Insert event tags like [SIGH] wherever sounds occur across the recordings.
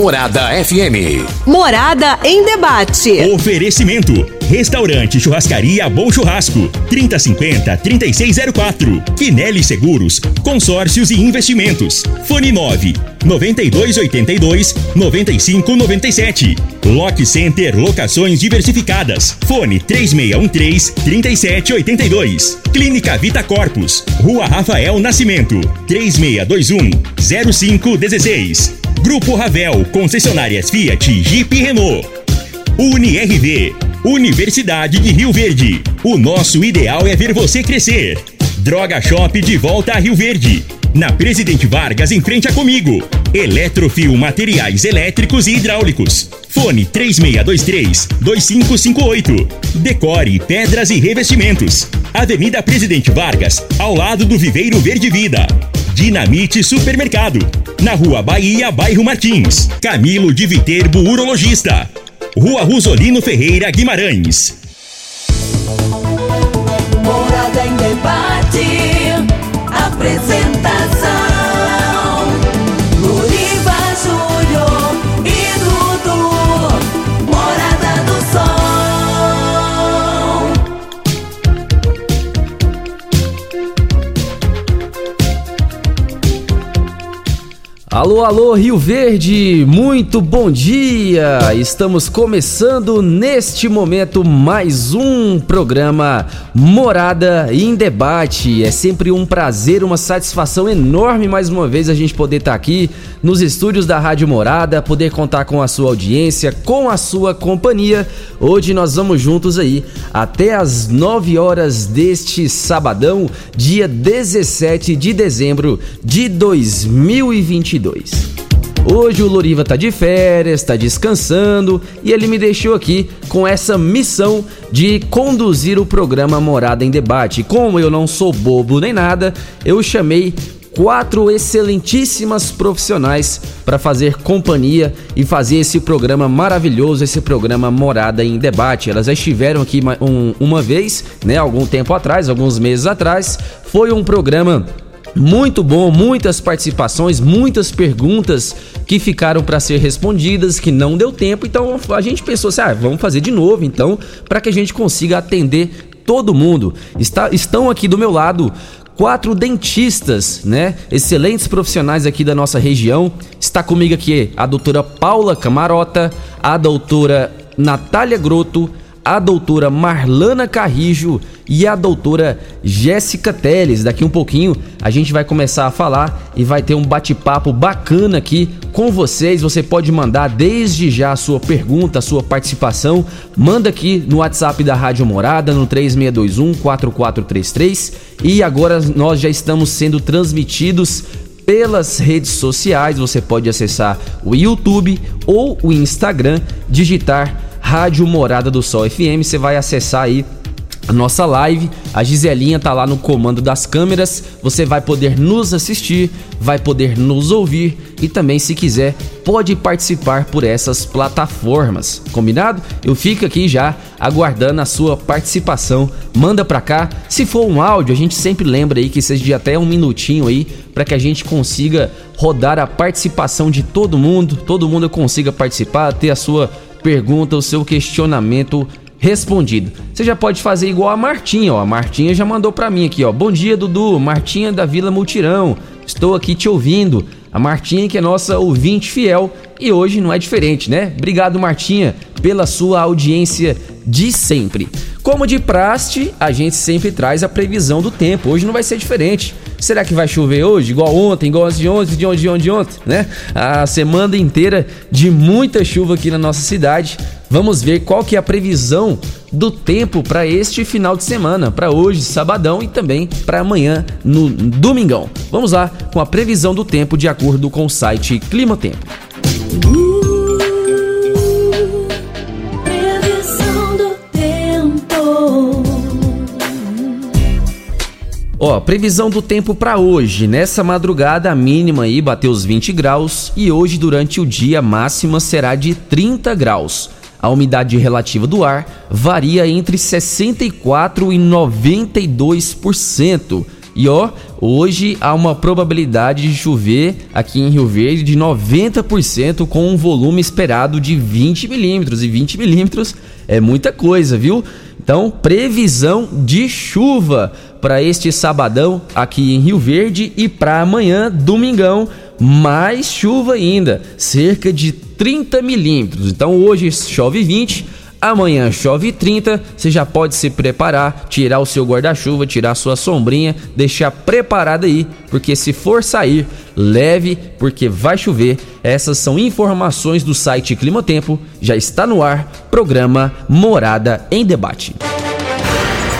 Morada FM. Morada em debate. Oferecimento: Restaurante Churrascaria Bom Churrasco. 3050 3604. Quinelli Seguros, Consórcios e Investimentos. Fone 9 9282 9597. Lock Center Locações Diversificadas. Fone 3613 3782. Clínica Vita Corpus. Rua Rafael Nascimento. 3621 0516. Grupo Ravel, concessionárias Fiat, Jeep e Renault. UniRV, Universidade de Rio Verde. O nosso ideal é ver você crescer. Droga Shop de volta a Rio Verde. Na Presidente Vargas, em frente a comigo. Eletrofil Materiais Elétricos e Hidráulicos. Fone 3623-2558. Decore Pedras e Revestimentos. Avenida Presidente Vargas, ao lado do Viveiro Verde Vida. Dinamite Supermercado. Na Rua Bahia, bairro Martins. Camilo de Viterbo, urologista. Rua Rosolino Ferreira Guimarães. Morada em debate. Apresentação. Alô, alô, Rio Verde, muito bom dia! Estamos começando neste momento mais um programa Morada em Debate. É sempre um prazer, uma satisfação enorme mais uma vez a gente poder estar aqui nos estúdios da Rádio Morada, poder contar com a sua audiência, com a sua companhia. Hoje nós vamos juntos aí até as 9 horas deste sabadão, dia 17 de dezembro de 2022. Hoje o Loriva tá de férias, tá descansando e ele me deixou aqui com essa missão de conduzir o programa Morada em Debate. Como eu não sou bobo nem nada, eu chamei quatro excelentíssimas profissionais para fazer companhia e fazer esse programa maravilhoso, esse programa Morada em Debate. Elas já estiveram aqui uma, um, uma vez, né, algum tempo atrás, alguns meses atrás. Foi um programa muito bom, muitas participações, muitas perguntas que ficaram para ser respondidas, que não deu tempo. Então a gente pensou assim: ah, vamos fazer de novo, então, para que a gente consiga atender todo mundo. Está, estão aqui do meu lado quatro dentistas, né? Excelentes profissionais aqui da nossa região. Está comigo aqui a doutora Paula Camarota, a doutora Natália Groto, a doutora Marlana Carrijo e a doutora Jéssica Teles. Daqui um pouquinho a gente vai começar a falar e vai ter um bate-papo bacana aqui com vocês. Você pode mandar desde já a sua pergunta, a sua participação. Manda aqui no WhatsApp da Rádio Morada no 3621 4433. E agora nós já estamos sendo transmitidos pelas redes sociais. Você pode acessar o YouTube ou o Instagram, digitar Rádio Morada do Sol FM. Você vai acessar aí a nossa live. A Giselinha tá lá no comando das câmeras. Você vai poder nos assistir, vai poder nos ouvir e também, se quiser, pode participar por essas plataformas. Combinado? Eu fico aqui já aguardando a sua participação. Manda pra cá. Se for um áudio, a gente sempre lembra aí que seja de até um minutinho aí para que a gente consiga rodar a participação de todo mundo, todo mundo consiga participar, ter a sua pergunta, o seu questionamento respondido. Você já pode fazer igual a Martinha, ó. A Martinha já mandou para mim aqui, ó. Bom dia, Dudu. Martinha da Vila Multirão. Estou aqui te ouvindo. A Martinha que é nossa ouvinte fiel e hoje não é diferente, né? Obrigado, Martinha, pela sua audiência de sempre. Como de praste, a gente sempre traz a previsão do tempo. Hoje não vai ser diferente. Será que vai chover hoje? Igual ontem, igual de ontem, de ontem, de ontem, de ontem, né? A semana inteira de muita chuva aqui na nossa cidade. Vamos ver qual que é a previsão do tempo para este final de semana, para hoje, sabadão e também para amanhã, no domingão. Vamos lá com a previsão do tempo de acordo com o site Clima Tempo. Previsão Ó, previsão do tempo para hoje. Nessa madrugada a mínima aí bateu os 20 graus e hoje durante o dia a máxima será de 30 graus. A umidade relativa do ar varia entre 64 e 92%. E ó, hoje há uma probabilidade de chover aqui em Rio Verde de 90% com um volume esperado de 20 milímetros. E 20 milímetros é muita coisa, viu? Então, previsão de chuva para este sabadão aqui em Rio Verde e para amanhã, domingão, mais chuva ainda, cerca de 30 milímetros. Então, hoje chove 20 Amanhã chove 30, você já pode se preparar, tirar o seu guarda-chuva, tirar sua sombrinha, deixar preparado aí, porque se for sair, leve, porque vai chover. Essas são informações do site Clima Tempo, já está no ar, programa Morada em Debate.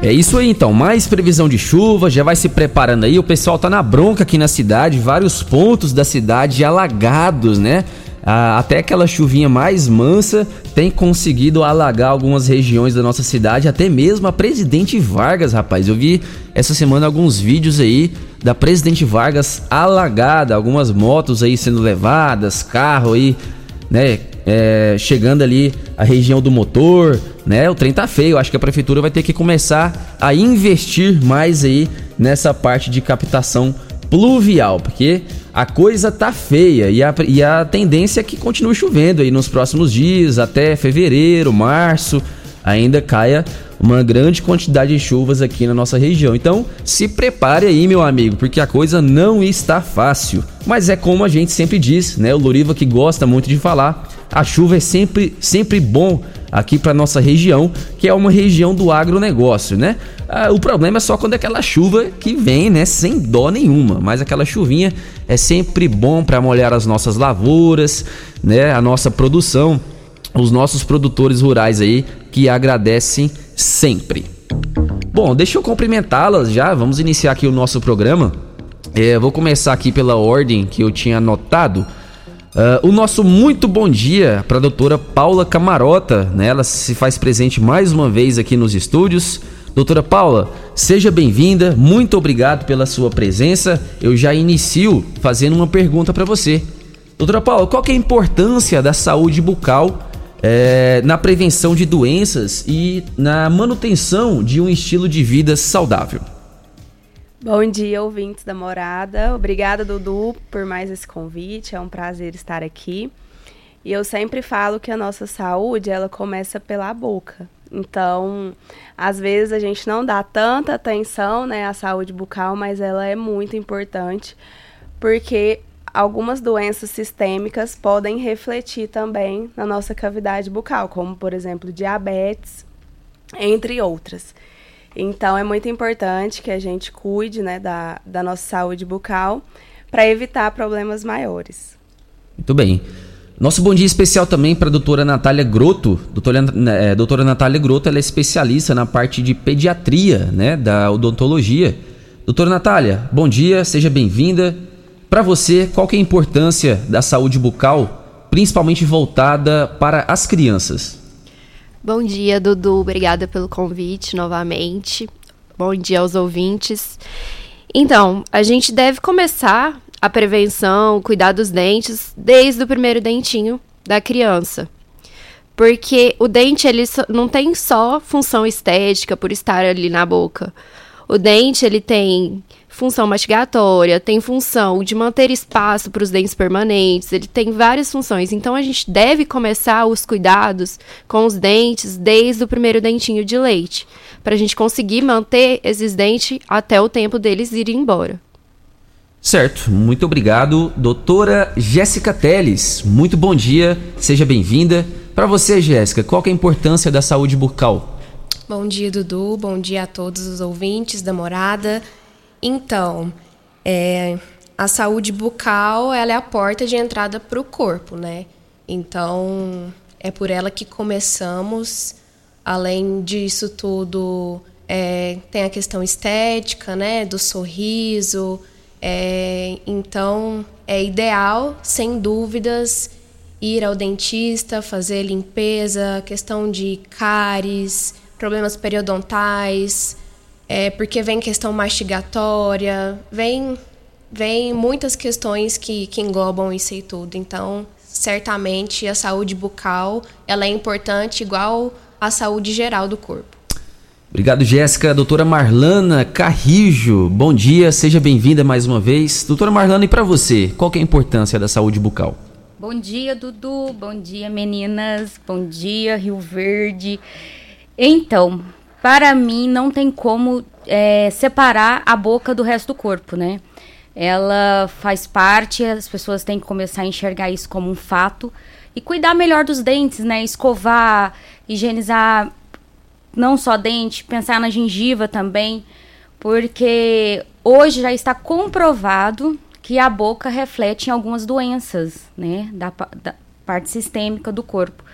É isso aí então, mais previsão de chuva, já vai se preparando aí. O pessoal tá na bronca aqui na cidade, vários pontos da cidade alagados, né? Ah, até aquela chuvinha mais mansa tem conseguido alagar algumas regiões da nossa cidade, até mesmo a Presidente Vargas, rapaz. Eu vi essa semana alguns vídeos aí da Presidente Vargas alagada, algumas motos aí sendo levadas, carro aí né, é, chegando ali a região do motor, né? O trem tá feio. Acho que a prefeitura vai ter que começar a investir mais aí nessa parte de captação pluvial, porque a coisa tá feia e a, e a tendência é que continue chovendo aí nos próximos dias, até fevereiro, março, ainda caia uma grande quantidade de chuvas aqui na nossa região. Então, se prepare aí, meu amigo, porque a coisa não está fácil. Mas é como a gente sempre diz, né? O Loriva que gosta muito de falar, a chuva é sempre, sempre bom aqui para nossa região, que é uma região do agronegócio, né? Ah, o problema é só quando é aquela chuva que vem, né, sem dó nenhuma, mas aquela chuvinha é sempre bom para molhar as nossas lavouras, né, a nossa produção, os nossos produtores rurais aí que agradecem sempre. Bom, deixa eu cumprimentá-las já, vamos iniciar aqui o nosso programa. É, vou começar aqui pela ordem que eu tinha anotado. Uh, o nosso muito bom dia para a doutora Paula Camarota, né? Ela se faz presente mais uma vez aqui nos estúdios. Doutora Paula, seja bem-vinda, muito obrigado pela sua presença. Eu já inicio fazendo uma pergunta para você. Doutora Paula, qual é a importância da saúde bucal é, na prevenção de doenças e na manutenção de um estilo de vida saudável? Bom dia, ouvintes da morada. Obrigada, Dudu, por mais esse convite. É um prazer estar aqui. E eu sempre falo que a nossa saúde, ela começa pela boca. Então, às vezes a gente não dá tanta atenção, né, à saúde bucal, mas ela é muito importante, porque algumas doenças sistêmicas podem refletir também na nossa cavidade bucal, como por exemplo, diabetes, entre outras. Então é muito importante que a gente cuide né, da, da nossa saúde bucal para evitar problemas maiores. Muito bem. Nosso bom dia especial também para a doutora Natália Grotto. Doutora, é, doutora Natália Grotto ela é especialista na parte de pediatria, né, da odontologia. Doutora Natália, bom dia, seja bem-vinda. Para você, qual que é a importância da saúde bucal, principalmente voltada para as crianças? Bom dia, Dudu. Obrigada pelo convite novamente. Bom dia aos ouvintes. Então, a gente deve começar a prevenção, cuidar dos dentes desde o primeiro dentinho da criança. Porque o dente ele não tem só função estética por estar ali na boca. O dente ele tem função mastigatória, tem função de manter espaço para os dentes permanentes, ele tem várias funções. Então a gente deve começar os cuidados com os dentes desde o primeiro dentinho de leite, para a gente conseguir manter esses dentes até o tempo deles irem embora. Certo, muito obrigado, doutora Jéssica Teles. Muito bom dia, seja bem-vinda. Para você, Jéssica, qual é a importância da saúde bucal? Bom dia, Dudu. Bom dia a todos os ouvintes da morada. Então, é, a saúde bucal ela é a porta de entrada para o corpo, né? Então, é por ela que começamos Além disso tudo, é, tem a questão estética, né, do sorriso. É, então, é ideal, sem dúvidas, ir ao dentista, fazer limpeza, questão de cáries, problemas periodontais, é, porque vem questão mastigatória, vem, vem muitas questões que, que englobam isso e tudo. Então, certamente a saúde bucal ela é importante igual a saúde geral do corpo. Obrigado, Jéssica. Doutora Marlana Carrijo, bom dia, seja bem-vinda mais uma vez. Doutora Marlana, e para você, qual que é a importância da saúde bucal? Bom dia, Dudu. Bom dia, meninas. Bom dia, Rio Verde. Então, para mim, não tem como é, separar a boca do resto do corpo, né? Ela faz parte, as pessoas têm que começar a enxergar isso como um fato e cuidar melhor dos dentes, né? Escovar, higienizar não só dente, pensar na gengiva também, porque hoje já está comprovado que a boca reflete em algumas doenças, né, da, da parte sistêmica do corpo.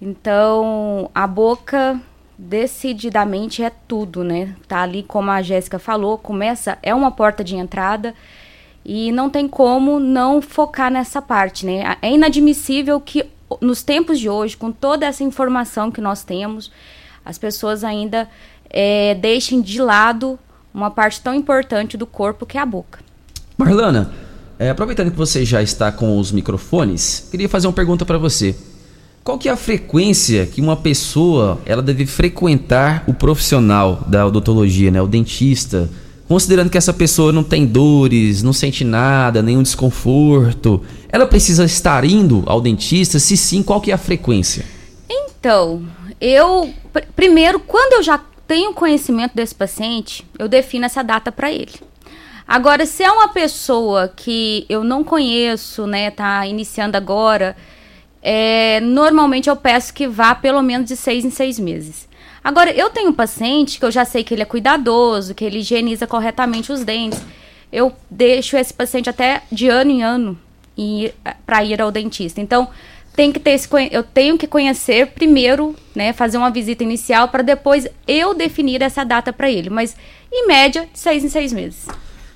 Então, a boca decididamente é tudo, né? Tá ali como a Jéssica falou, começa é uma porta de entrada e não tem como não focar nessa parte, né? É inadmissível que nos tempos de hoje, com toda essa informação que nós temos, as pessoas ainda é, deixem de lado uma parte tão importante do corpo que é a boca. Marlana, é, aproveitando que você já está com os microfones, queria fazer uma pergunta para você. Qual que é a frequência que uma pessoa ela deve frequentar o profissional da odontologia, né, o dentista, considerando que essa pessoa não tem dores, não sente nada, nenhum desconforto, ela precisa estar indo ao dentista? Se sim, qual que é a frequência? Então, eu pr- primeiro, quando eu já tenho conhecimento desse paciente, eu defino essa data para ele. Agora, se é uma pessoa que eu não conheço, né, tá iniciando agora, é, normalmente eu peço que vá pelo menos de seis em seis meses. Agora, eu tenho um paciente que eu já sei que ele é cuidadoso, que ele higieniza corretamente os dentes. Eu deixo esse paciente até de ano em ano para ir ao dentista. Então, tem que ter esse, eu tenho que conhecer primeiro, né, fazer uma visita inicial para depois eu definir essa data para ele. Mas, em média, de seis em seis meses.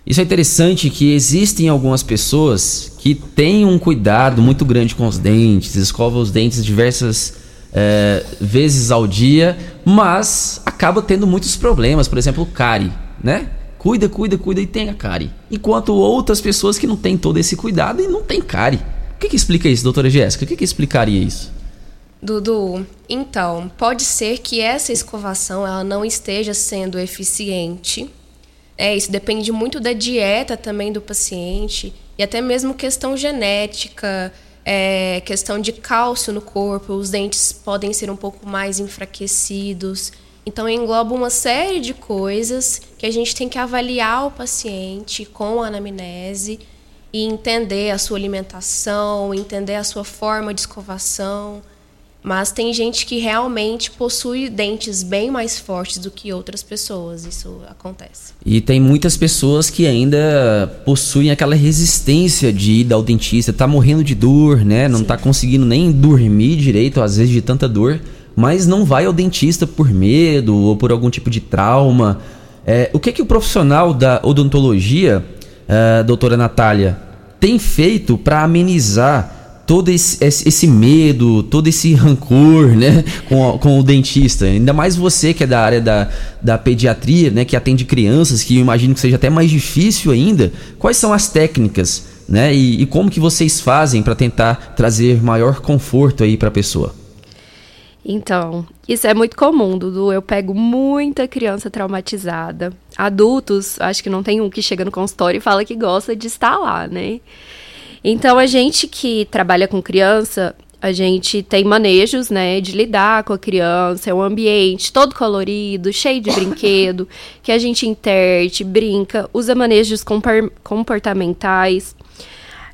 Isso é interessante que existem algumas pessoas que têm um cuidado muito grande com os dentes, escovam os dentes diversas eh, vezes ao dia, mas acaba tendo muitos problemas, por exemplo, cárie, né? Cuida, cuida, cuida e tem a. Enquanto outras pessoas que não têm todo esse cuidado e não tem cárie. O que, que explica isso, doutora Jéssica? O que, que explicaria isso? Dudu, então, pode ser que essa escovação ela não esteja sendo eficiente. É, isso depende muito da dieta também do paciente e até mesmo questão genética, é, questão de cálcio no corpo, os dentes podem ser um pouco mais enfraquecidos. Então engloba uma série de coisas que a gente tem que avaliar o paciente com a anamnese e entender a sua alimentação, entender a sua forma de escovação. Mas tem gente que realmente possui dentes bem mais fortes do que outras pessoas. Isso acontece. E tem muitas pessoas que ainda possuem aquela resistência de ir ao dentista, tá morrendo de dor, né? Não tá conseguindo nem dormir direito, às vezes de tanta dor, mas não vai ao dentista por medo ou por algum tipo de trauma. É, o que que o profissional da odontologia, eh, doutora Natália, tem feito para amenizar todo esse, esse- medo, todo esse rancor, né, com, com o dentista. Ainda mais você que é da área da, da pediatria, né, que atende crianças, que eu imagino que seja até mais difícil ainda. Quais são as técnicas, né, e, e como que vocês fazem para tentar trazer maior conforto aí para a pessoa? Então, isso é muito comum, Dudu. Eu pego muita criança traumatizada. Adultos, acho que não tem um que chega no consultório e fala que gosta de estar lá, né? Então, a gente que trabalha com criança, a gente tem manejos, né, de lidar com a criança, é um ambiente todo colorido, cheio de brinquedo, que a gente interte, brinca, usa manejos comportamentais.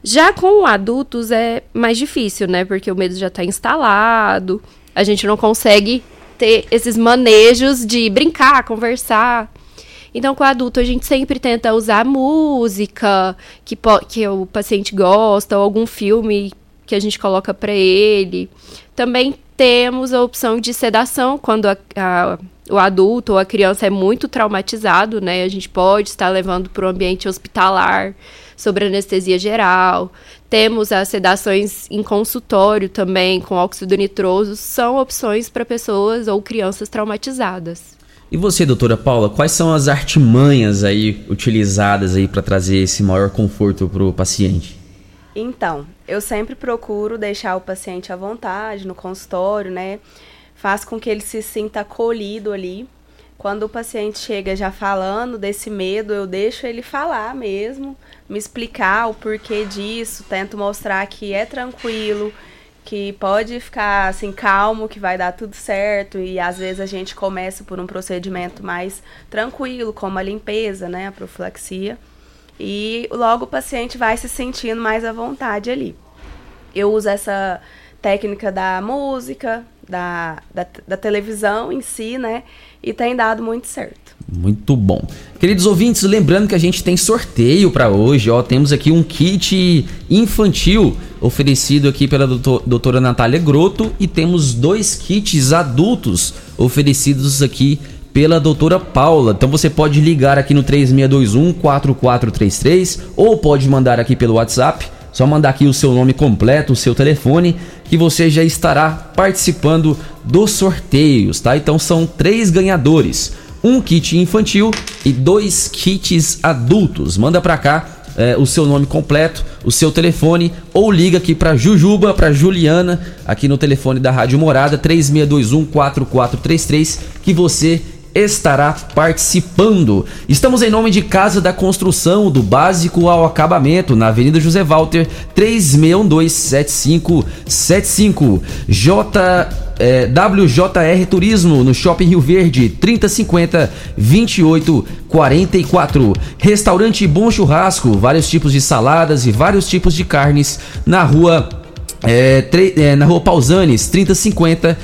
Já com adultos é mais difícil, né? Porque o medo já está instalado, a gente não consegue ter esses manejos de brincar, conversar. Então, com o adulto, a gente sempre tenta usar música que, que o paciente gosta, ou algum filme que a gente coloca para ele. Também temos a opção de sedação, quando a, a, o adulto ou a criança é muito traumatizado, né? A gente pode estar levando para o ambiente hospitalar, sobre anestesia geral. Temos as sedações em consultório também, com óxido nitroso. São opções para pessoas ou crianças traumatizadas. E você, doutora Paula, quais são as artimanhas aí utilizadas aí para trazer esse maior conforto para o paciente? Então, eu sempre procuro deixar o paciente à vontade no consultório, né? Faz com que ele se sinta acolhido ali. Quando o paciente chega já falando desse medo, eu deixo ele falar mesmo, me explicar o porquê disso, tento mostrar que é tranquilo, que pode ficar assim calmo, que vai dar tudo certo e às vezes a gente começa por um procedimento mais tranquilo, como a limpeza, né, a profilaxia, e logo o paciente vai se sentindo mais à vontade ali. Eu uso essa técnica da música, da, da, da televisão em si, né, e tem dado muito certo. Muito bom. Queridos ouvintes, lembrando que a gente tem sorteio para hoje, ó, temos aqui um kit infantil oferecido aqui pela doutor, doutora Natália Grotto e temos dois kits adultos oferecidos aqui pela doutora Paula. Então você pode ligar aqui no 3621 4433 ou pode mandar aqui pelo WhatsApp. Só mandar aqui o seu nome completo, o seu telefone, que você já estará participando dos sorteios, tá? Então são três ganhadores um kit infantil e dois kits adultos. Manda para cá é, o seu nome completo, o seu telefone ou liga aqui para Jujuba, para Juliana, aqui no telefone da Rádio Morada 3621 4433 que você estará participando. Estamos em nome de Casa da Construção, do básico ao acabamento, na Avenida José Walter, 36127575. J é, WJR Turismo no Shopping Rio Verde, 3050 2844. Restaurante Bom Churrasco, vários tipos de saladas e vários tipos de carnes na rua é, é, na rua Pausanes, 3050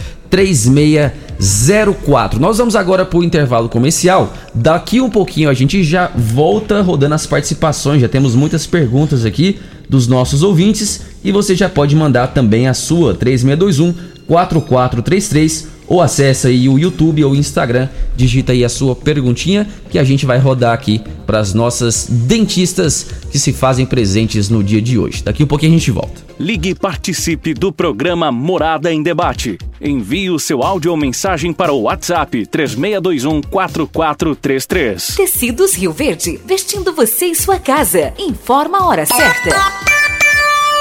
3604. Nós vamos agora para o intervalo comercial. Daqui um pouquinho a gente já volta rodando as participações. Já temos muitas perguntas aqui dos nossos ouvintes e você já pode mandar também a sua 3621 4433 ou acessa aí o YouTube ou o Instagram, digita aí a sua perguntinha que a gente vai rodar aqui para as nossas dentistas que se fazem presentes no dia de hoje. Daqui um pouquinho a gente volta. Ligue e participe do programa Morada em Debate. Envie o seu áudio ou mensagem para o WhatsApp 3621 4433. Tecidos Rio Verde, vestindo você e sua casa. Informa a hora certa.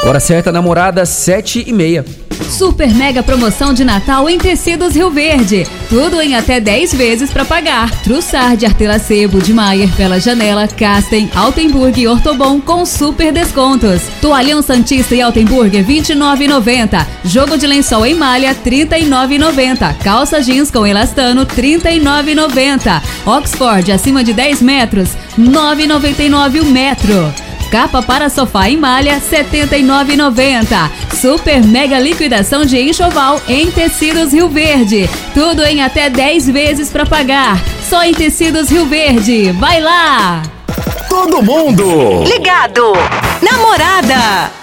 Hora certa, namorada, 7 e meia. Super mega promoção de Natal em Tecidos Rio Verde. Tudo em até 10 vezes para pagar. Trussard, Artelacebo, de Maier, Pela Janela, Casten, Altenburg e Ortobon com super descontos. Toalhão Santista e Altenburg 29,90. Jogo de lençol em malha 39,90. Calça jeans com elastano 39,90. Oxford acima de 10 metros 9,99 o metro. Capa para sofá em malha, R$ 79,90. Super mega liquidação de enxoval em tecidos Rio Verde. Tudo em até 10 vezes para pagar. Só em tecidos Rio Verde. Vai lá! Todo mundo Ligado. Namorada.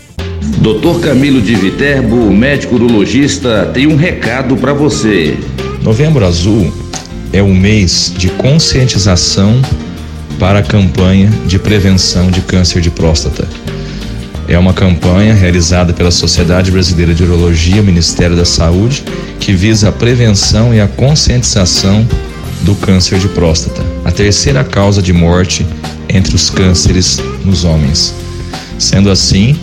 Doutor Camilo de Viterbo, médico urologista, tem um recado para você. Novembro Azul é o mês de conscientização para a campanha de prevenção de câncer de próstata. É uma campanha realizada pela Sociedade Brasileira de Urologia, Ministério da Saúde, que visa a prevenção e a conscientização do câncer de próstata, a terceira causa de morte entre os cânceres nos homens. Sendo assim,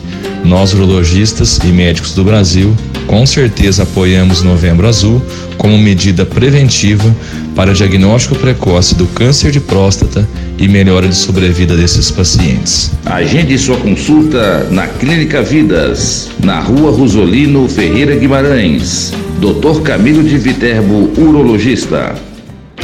nós, urologistas e médicos do Brasil, com certeza apoiamos Novembro Azul como medida preventiva para diagnóstico precoce do câncer de próstata e melhora de sobrevida desses pacientes. Agende sua consulta na Clínica Vidas, na rua Rosolino Ferreira Guimarães. Dr. Camilo de Viterbo, urologista.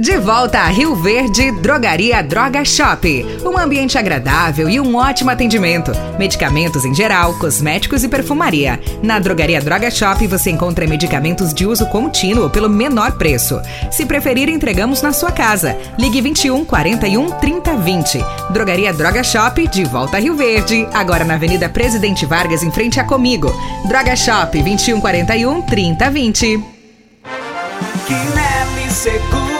De volta a Rio Verde, Drogaria Droga Shop. Um ambiente agradável e um ótimo atendimento. Medicamentos em geral, cosméticos e perfumaria. Na Drogaria Droga Shop você encontra medicamentos de uso contínuo pelo menor preço. Se preferir, entregamos na sua casa. Ligue 21 41 30 20. Drogaria Droga Shop, de volta a Rio Verde. Agora na Avenida Presidente Vargas, em frente a Comigo. Droga Shop 21 41 30 20. Quinelli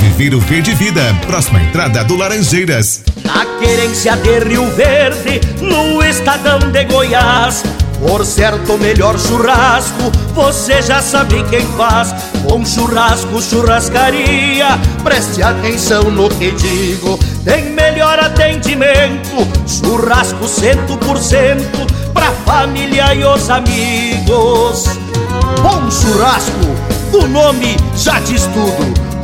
Viveiro Verde Vida. Próxima entrada do Laranjeiras. Na querência de Rio Verde, no estadão de Goiás. Por certo, melhor churrasco, você já sabe quem faz. Bom churrasco, churrascaria, preste atenção no que digo. Tem melhor atendimento, churrasco cento por cento, pra família e os amigos. Bom churrasco, o nome já diz tudo.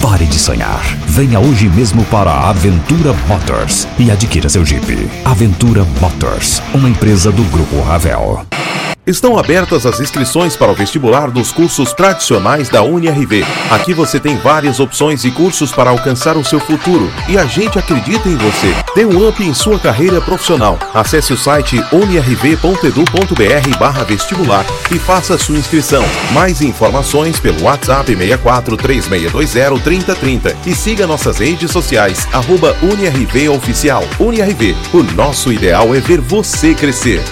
Pare de sonhar. Venha hoje mesmo para a Aventura Motors e adquira seu Jeep. Aventura Motors, uma empresa do Grupo Ravel. Estão abertas as inscrições para o vestibular dos cursos tradicionais da UniRV. Aqui você tem várias opções e cursos para alcançar o seu futuro e a gente acredita em você. Dê um up em sua carreira profissional. Acesse o site unirv.edu.br vestibular e faça sua inscrição. Mais informações pelo WhatsApp 64 3620 3030 e siga nossas redes sociais arroba Oficial. UniRV, o nosso ideal é ver você crescer.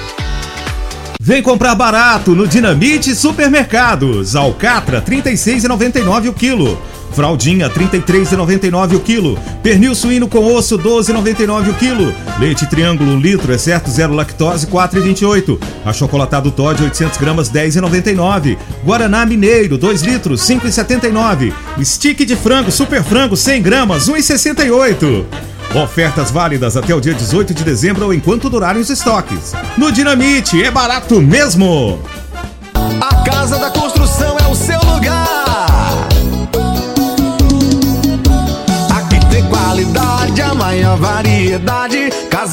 Vem comprar barato no Dinamite Supermercados. Alcatra 36,99 o quilo. Fraldinha 33,99 o quilo. Pernil suíno com osso 12,99 o quilo. Leite triângulo um litro, exceto zero lactose 4,28. Achocolatado Todd 800 gramas 10,99. Guaraná Mineiro 2 litros 5,79. Stick de frango super frango 100 gramas 1,68. Ofertas válidas até o dia 18 de dezembro ou enquanto durarem os estoques. No Dinamite é barato mesmo! A Casa da Construção é o seu lugar. Aqui tem qualidade, a maior variedade.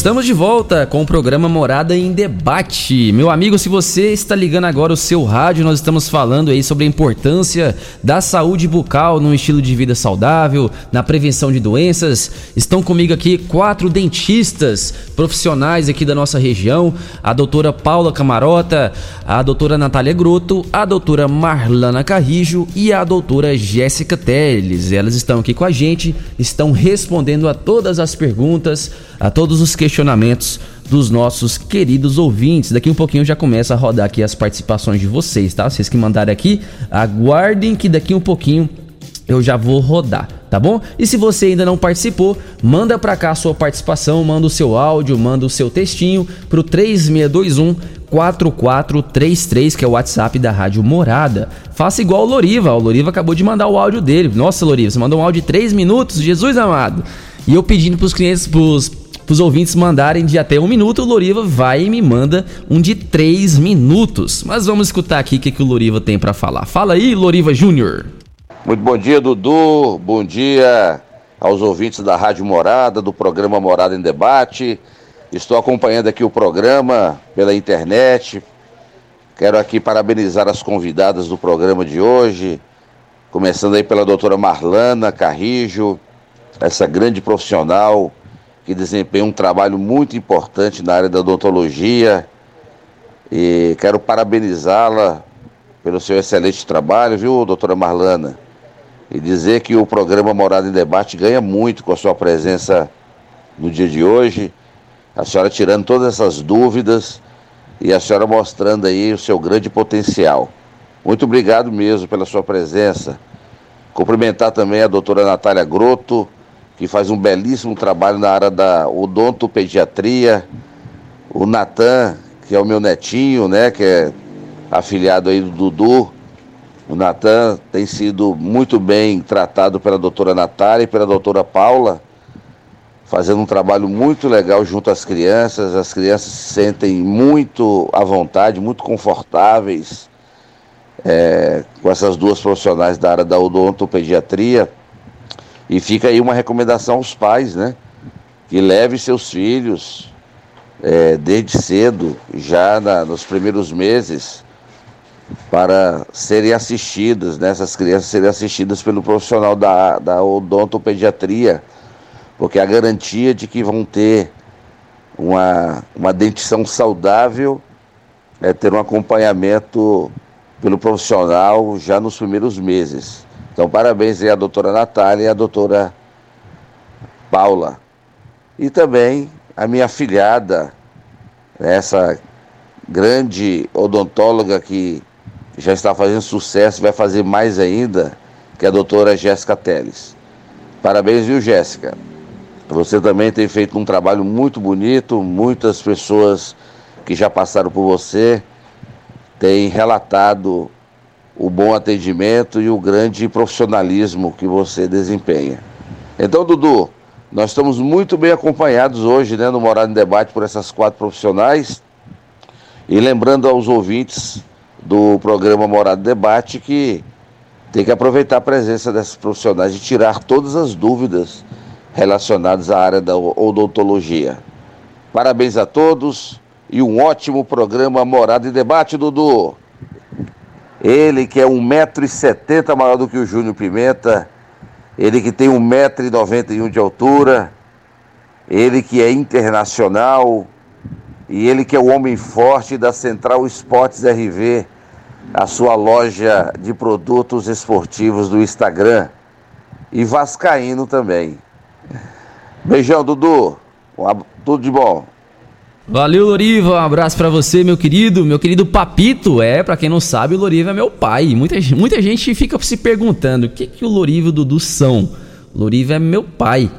Estamos de volta com o programa Morada em Debate. Meu amigo, se você está ligando agora o seu rádio, nós estamos falando aí sobre a importância da saúde bucal no estilo de vida saudável, na prevenção de doenças. Estão comigo aqui quatro dentistas profissionais aqui da nossa região: a doutora Paula Camarota, a doutora Natália Grotto, a doutora Marlana Carrijo e a doutora Jéssica Teles. Elas estão aqui com a gente, estão respondendo a todas as perguntas, a todos os questionamentos dos nossos queridos ouvintes. Daqui um pouquinho já começa a rodar aqui as participações de vocês, tá? Vocês que mandaram aqui, aguardem que daqui um pouquinho eu já vou rodar, tá bom? E se você ainda não participou, manda pra cá a sua participação, manda o seu áudio, manda o seu textinho pro 3621 4433, que é o WhatsApp da Rádio Morada. Faça igual o Loriva, o Loriva acabou de mandar o áudio dele. Nossa, Loriva, você mandou um áudio de 3 minutos, Jesus amado. E eu pedindo pros clientes, pros, pros ouvintes mandarem de até um minuto, o Loriva vai e me manda um de 3 minutos. Mas vamos escutar aqui o que, que o Loriva tem pra falar. Fala aí, Loriva Júnior. Muito bom dia, Dudu. Bom dia aos ouvintes da Rádio Morada, do programa Morada em Debate. Estou acompanhando aqui o programa pela internet. Quero aqui parabenizar as convidadas do programa de hoje, começando aí pela doutora Marlana Carrijo, essa grande profissional que desempenha um trabalho muito importante na área da odontologia. E quero parabenizá-la pelo seu excelente trabalho, viu, doutora Marlana? E dizer que o programa Morada em Debate ganha muito com a sua presença no dia de hoje. A senhora tirando todas essas dúvidas e a senhora mostrando aí o seu grande potencial. Muito obrigado mesmo pela sua presença. Cumprimentar também a doutora Natália Grotto, que faz um belíssimo trabalho na área da odontopediatria. O Natan, que é o meu netinho, né, que é afiliado aí do Dudu. O Natan tem sido muito bem tratado pela doutora Natália e pela doutora Paula, fazendo um trabalho muito legal junto às crianças. As crianças se sentem muito à vontade, muito confortáveis é, com essas duas profissionais da área da odontopediatria. E fica aí uma recomendação aos pais, né? Que leve seus filhos é, desde cedo, já na, nos primeiros meses, para serem assistidas, né? essas crianças serem assistidas pelo profissional da, da odontopediatria, porque a garantia de que vão ter uma, uma dentição saudável é ter um acompanhamento pelo profissional já nos primeiros meses. Então, parabéns aí à doutora Natália e à doutora Paula. E também a minha filhada, essa grande odontóloga que já está fazendo sucesso, vai fazer mais ainda, que é a doutora Jéssica Teles. Parabéns, viu, Jéssica? Você também tem feito um trabalho muito bonito, muitas pessoas que já passaram por você têm relatado o bom atendimento e o grande profissionalismo que você desempenha. Então, Dudu, nós estamos muito bem acompanhados hoje, né, no Morado em Debate por essas quatro profissionais. E lembrando aos ouvintes do programa Morado em Debate que tem que aproveitar a presença dessas profissionais e tirar todas as dúvidas relacionadas à área da odontologia. Parabéns a todos e um ótimo programa Morado em Debate, Dudu. Ele que é 1,70m maior do que o Júnior Pimenta, ele que tem 1,91m de altura, ele que é internacional e ele que é o homem forte da Central Esportes RV, a sua loja de produtos esportivos do Instagram e vascaíno também. Beijão, Dudu. Tudo de bom. Valeu, Loriva. Um abraço pra você, meu querido. Meu querido Papito. É, pra quem não sabe, o Loriva é meu pai. Muita, muita gente fica se perguntando o que, que o Loriva e o Dudu são. Loriva é meu pai.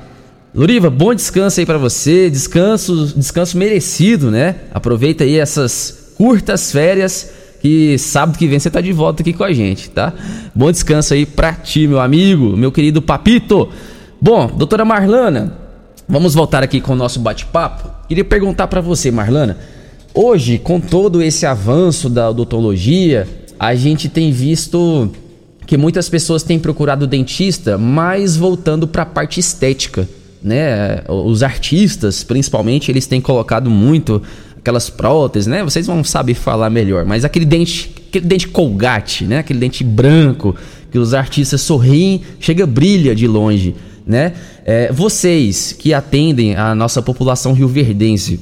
Loriva, bom descanso aí pra você, descanso, descanso merecido, né? Aproveita aí essas curtas férias que sábado que vem você tá de volta aqui com a gente, tá? Bom descanso aí pra ti, meu amigo, meu querido Papito. Bom, doutora Marlana, vamos voltar aqui com o nosso bate-papo. Queria perguntar pra você, Marlana, hoje, com todo esse avanço da odontologia, a gente tem visto que muitas pessoas têm procurado dentista, mas voltando para a parte estética, né? Os artistas, principalmente, eles têm colocado muito aquelas próteses, né? Vocês vão saber falar melhor, mas aquele dente, aquele dente colgate, né? Aquele dente branco que os artistas sorriem, chega brilha de longe, né? É, vocês que atendem a nossa população rioverdense,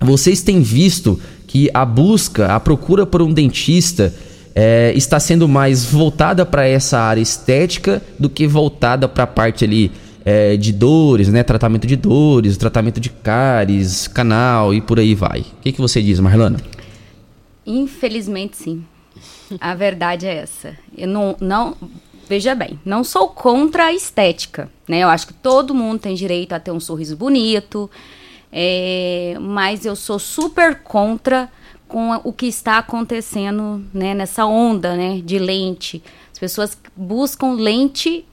vocês têm visto que a busca, a procura por um dentista é, está sendo mais voltada para essa área estética do que voltada para a parte ali é, de dores, né? Tratamento de dores, tratamento de cáries, canal e por aí vai. O que, que você diz, Marlana? Infelizmente, sim. A verdade é essa. Eu não, não. Veja bem, não sou contra a estética, né? Eu acho que todo mundo tem direito a ter um sorriso bonito, é, mas eu sou super contra com o que está acontecendo né, nessa onda né, de lente. As pessoas buscam lente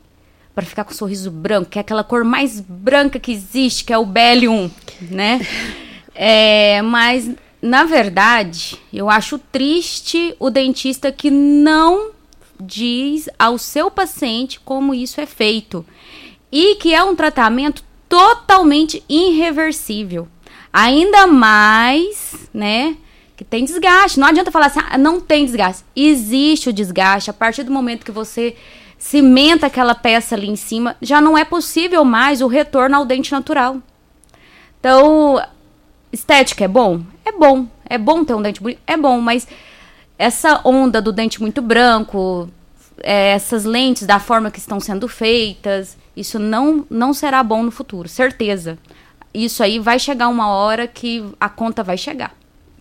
para ficar com um sorriso branco, que é aquela cor mais branca que existe, que é o Bellium, né? É, mas, na verdade, eu acho triste o dentista que não diz ao seu paciente como isso é feito. E que é um tratamento totalmente irreversível. Ainda mais, né? que tem desgaste. Não adianta falar assim, ah, não tem desgaste. Existe o desgaste. A partir do momento que você cimenta aquela peça ali em cima, já não é possível mais o retorno ao dente natural. Então, estética é bom? É bom. É bom ter um dente bonito? É bom, mas essa onda do dente muito branco, é, essas lentes da forma que estão sendo feitas, isso não, não será bom no futuro, certeza. Isso aí vai chegar uma hora que a conta vai chegar.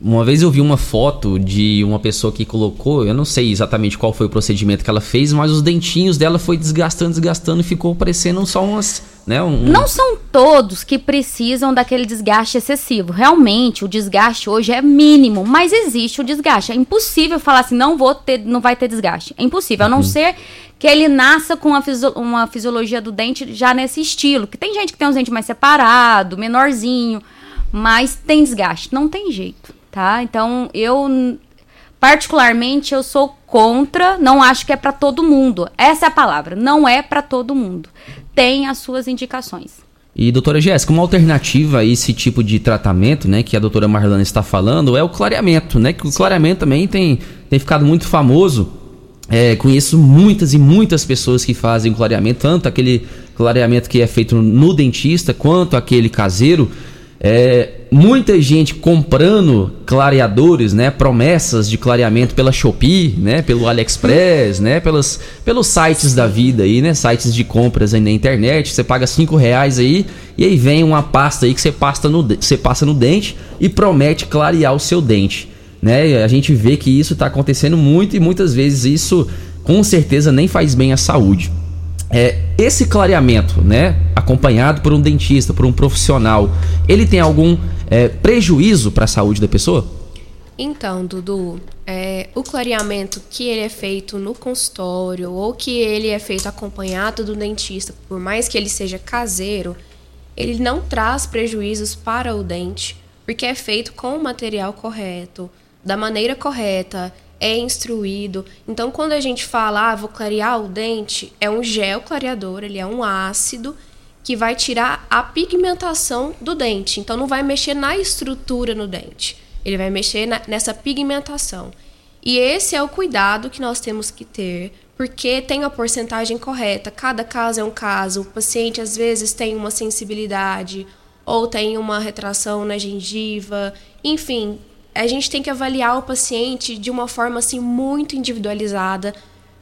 Uma vez eu vi uma foto de uma pessoa que colocou, eu não sei exatamente qual foi o procedimento que ela fez, mas os dentinhos dela foi desgastando, desgastando e ficou parecendo só umas, né, um... Não são todos que precisam daquele desgaste excessivo. Realmente, o desgaste hoje é mínimo, mas existe o desgaste. É impossível falar assim, não vou ter, não vai ter desgaste. É impossível, a não uhum. ser que ele nasça com uma, fisio uma fisiologia do dente já nesse estilo. Que tem gente que tem os dentes mais separado, menorzinho, mas tem desgaste, não tem jeito tá? Então, eu particularmente eu sou contra, não acho que é para todo mundo. Essa é a palavra, não é para todo mundo. Tem as suas indicações. E doutora Jéssica, uma alternativa a esse tipo de tratamento, né, que a doutora Marlana está falando, é o clareamento, né? Que o clareamento também tem, tem ficado muito famoso. É, conheço muitas e muitas pessoas que fazem clareamento, tanto aquele clareamento que é feito no dentista, quanto aquele caseiro. É, muita gente comprando clareadores, né? Promessas de clareamento pela Shopee, né? Pelo AliExpress, né? Pelos, pelos sites da vida aí, né? Sites de compras aí na internet. Você paga cinco reais aí e aí vem uma pasta aí que você passa no, você passa no dente e promete clarear o seu dente, né? A gente vê que isso está acontecendo muito e muitas vezes isso com certeza nem faz bem à saúde. É, esse clareamento, né, acompanhado por um dentista, por um profissional, ele tem algum é, prejuízo para a saúde da pessoa? Então, Dudu, é, o clareamento que ele é feito no consultório ou que ele é feito acompanhado do dentista, por mais que ele seja caseiro, ele não traz prejuízos para o dente, porque é feito com o material correto, da maneira correta, é instruído. Então, quando a gente fala, ah, vou clarear o dente, é um gel clareador, ele é um ácido que vai tirar a pigmentação do dente. Então, não vai mexer na estrutura no dente, ele vai mexer na, nessa pigmentação. E esse é o cuidado que nós temos que ter, porque tem a porcentagem correta. Cada caso é um caso. O paciente às vezes tem uma sensibilidade ou tem uma retração na gengiva, enfim, a gente tem que avaliar o paciente de uma forma assim muito individualizada,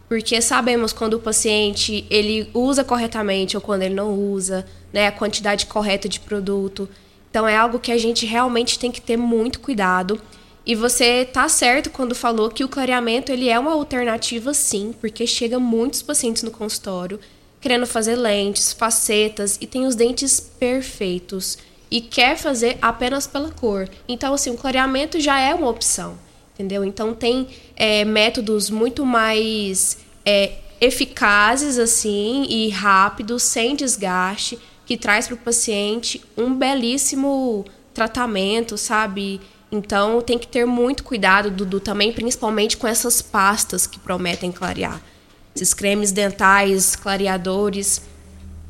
porque sabemos quando o paciente ele usa corretamente ou quando ele não usa, né, a quantidade correta de produto. Então é algo que a gente realmente tem que ter muito cuidado. E você tá certo quando falou que o clareamento ele é uma alternativa sim, porque chega muitos pacientes no consultório querendo fazer lentes, facetas e tem os dentes perfeitos e quer fazer apenas pela cor. Então, assim, o clareamento já é uma opção, entendeu? Então, tem é, métodos muito mais é, eficazes, assim, e rápidos, sem desgaste, que traz para o paciente um belíssimo tratamento, sabe? Então, tem que ter muito cuidado, Dudu, também, principalmente com essas pastas que prometem clarear. Esses cremes dentais, clareadores,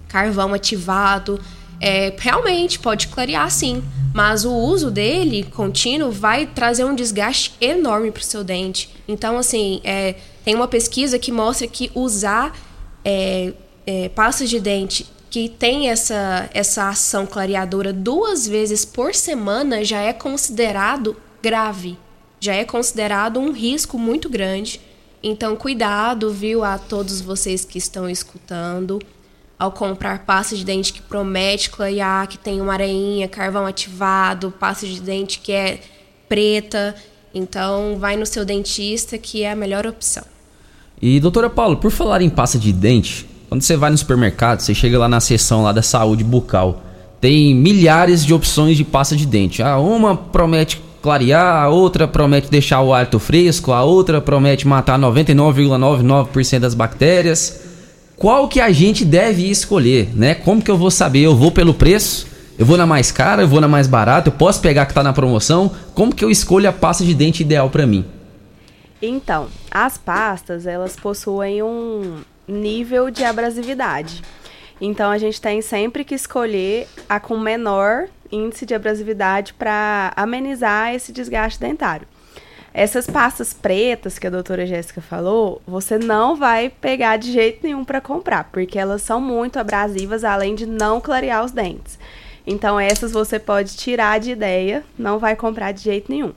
carvão ativado, é, realmente pode clarear sim, mas o uso dele contínuo vai trazer um desgaste enorme para o seu dente. Então, assim, é, tem uma pesquisa que mostra que usar é, é, pastas de dente que tem essa, essa ação clareadora duas vezes por semana já é considerado grave, já é considerado um risco muito grande. Então, cuidado, viu, a todos vocês que estão escutando ao comprar pasta de dente que promete clarear, que tem uma areinha, carvão ativado, pasta de dente que é preta. Então, vai no seu dentista que é a melhor opção. E doutora Paulo, por falar em pasta de dente, quando você vai no supermercado, você chega lá na seção lá da saúde bucal, tem milhares de opções de pasta de dente. Ah, uma promete clarear, a outra promete deixar o hálito fresco, a outra promete matar 99,99% das bactérias qual que a gente deve escolher, né? Como que eu vou saber? Eu vou pelo preço? Eu vou na mais cara? Eu vou na mais barata? Eu posso pegar que tá na promoção? Como que eu escolho a pasta de dente ideal para mim? Então, as pastas, elas possuem um nível de abrasividade. Então, a gente tem sempre que escolher a com menor índice de abrasividade para amenizar esse desgaste dentário. Essas pastas pretas que a doutora Jéssica falou, você não vai pegar de jeito nenhum para comprar, porque elas são muito abrasivas, além de não clarear os dentes. Então, essas você pode tirar de ideia, não vai comprar de jeito nenhum.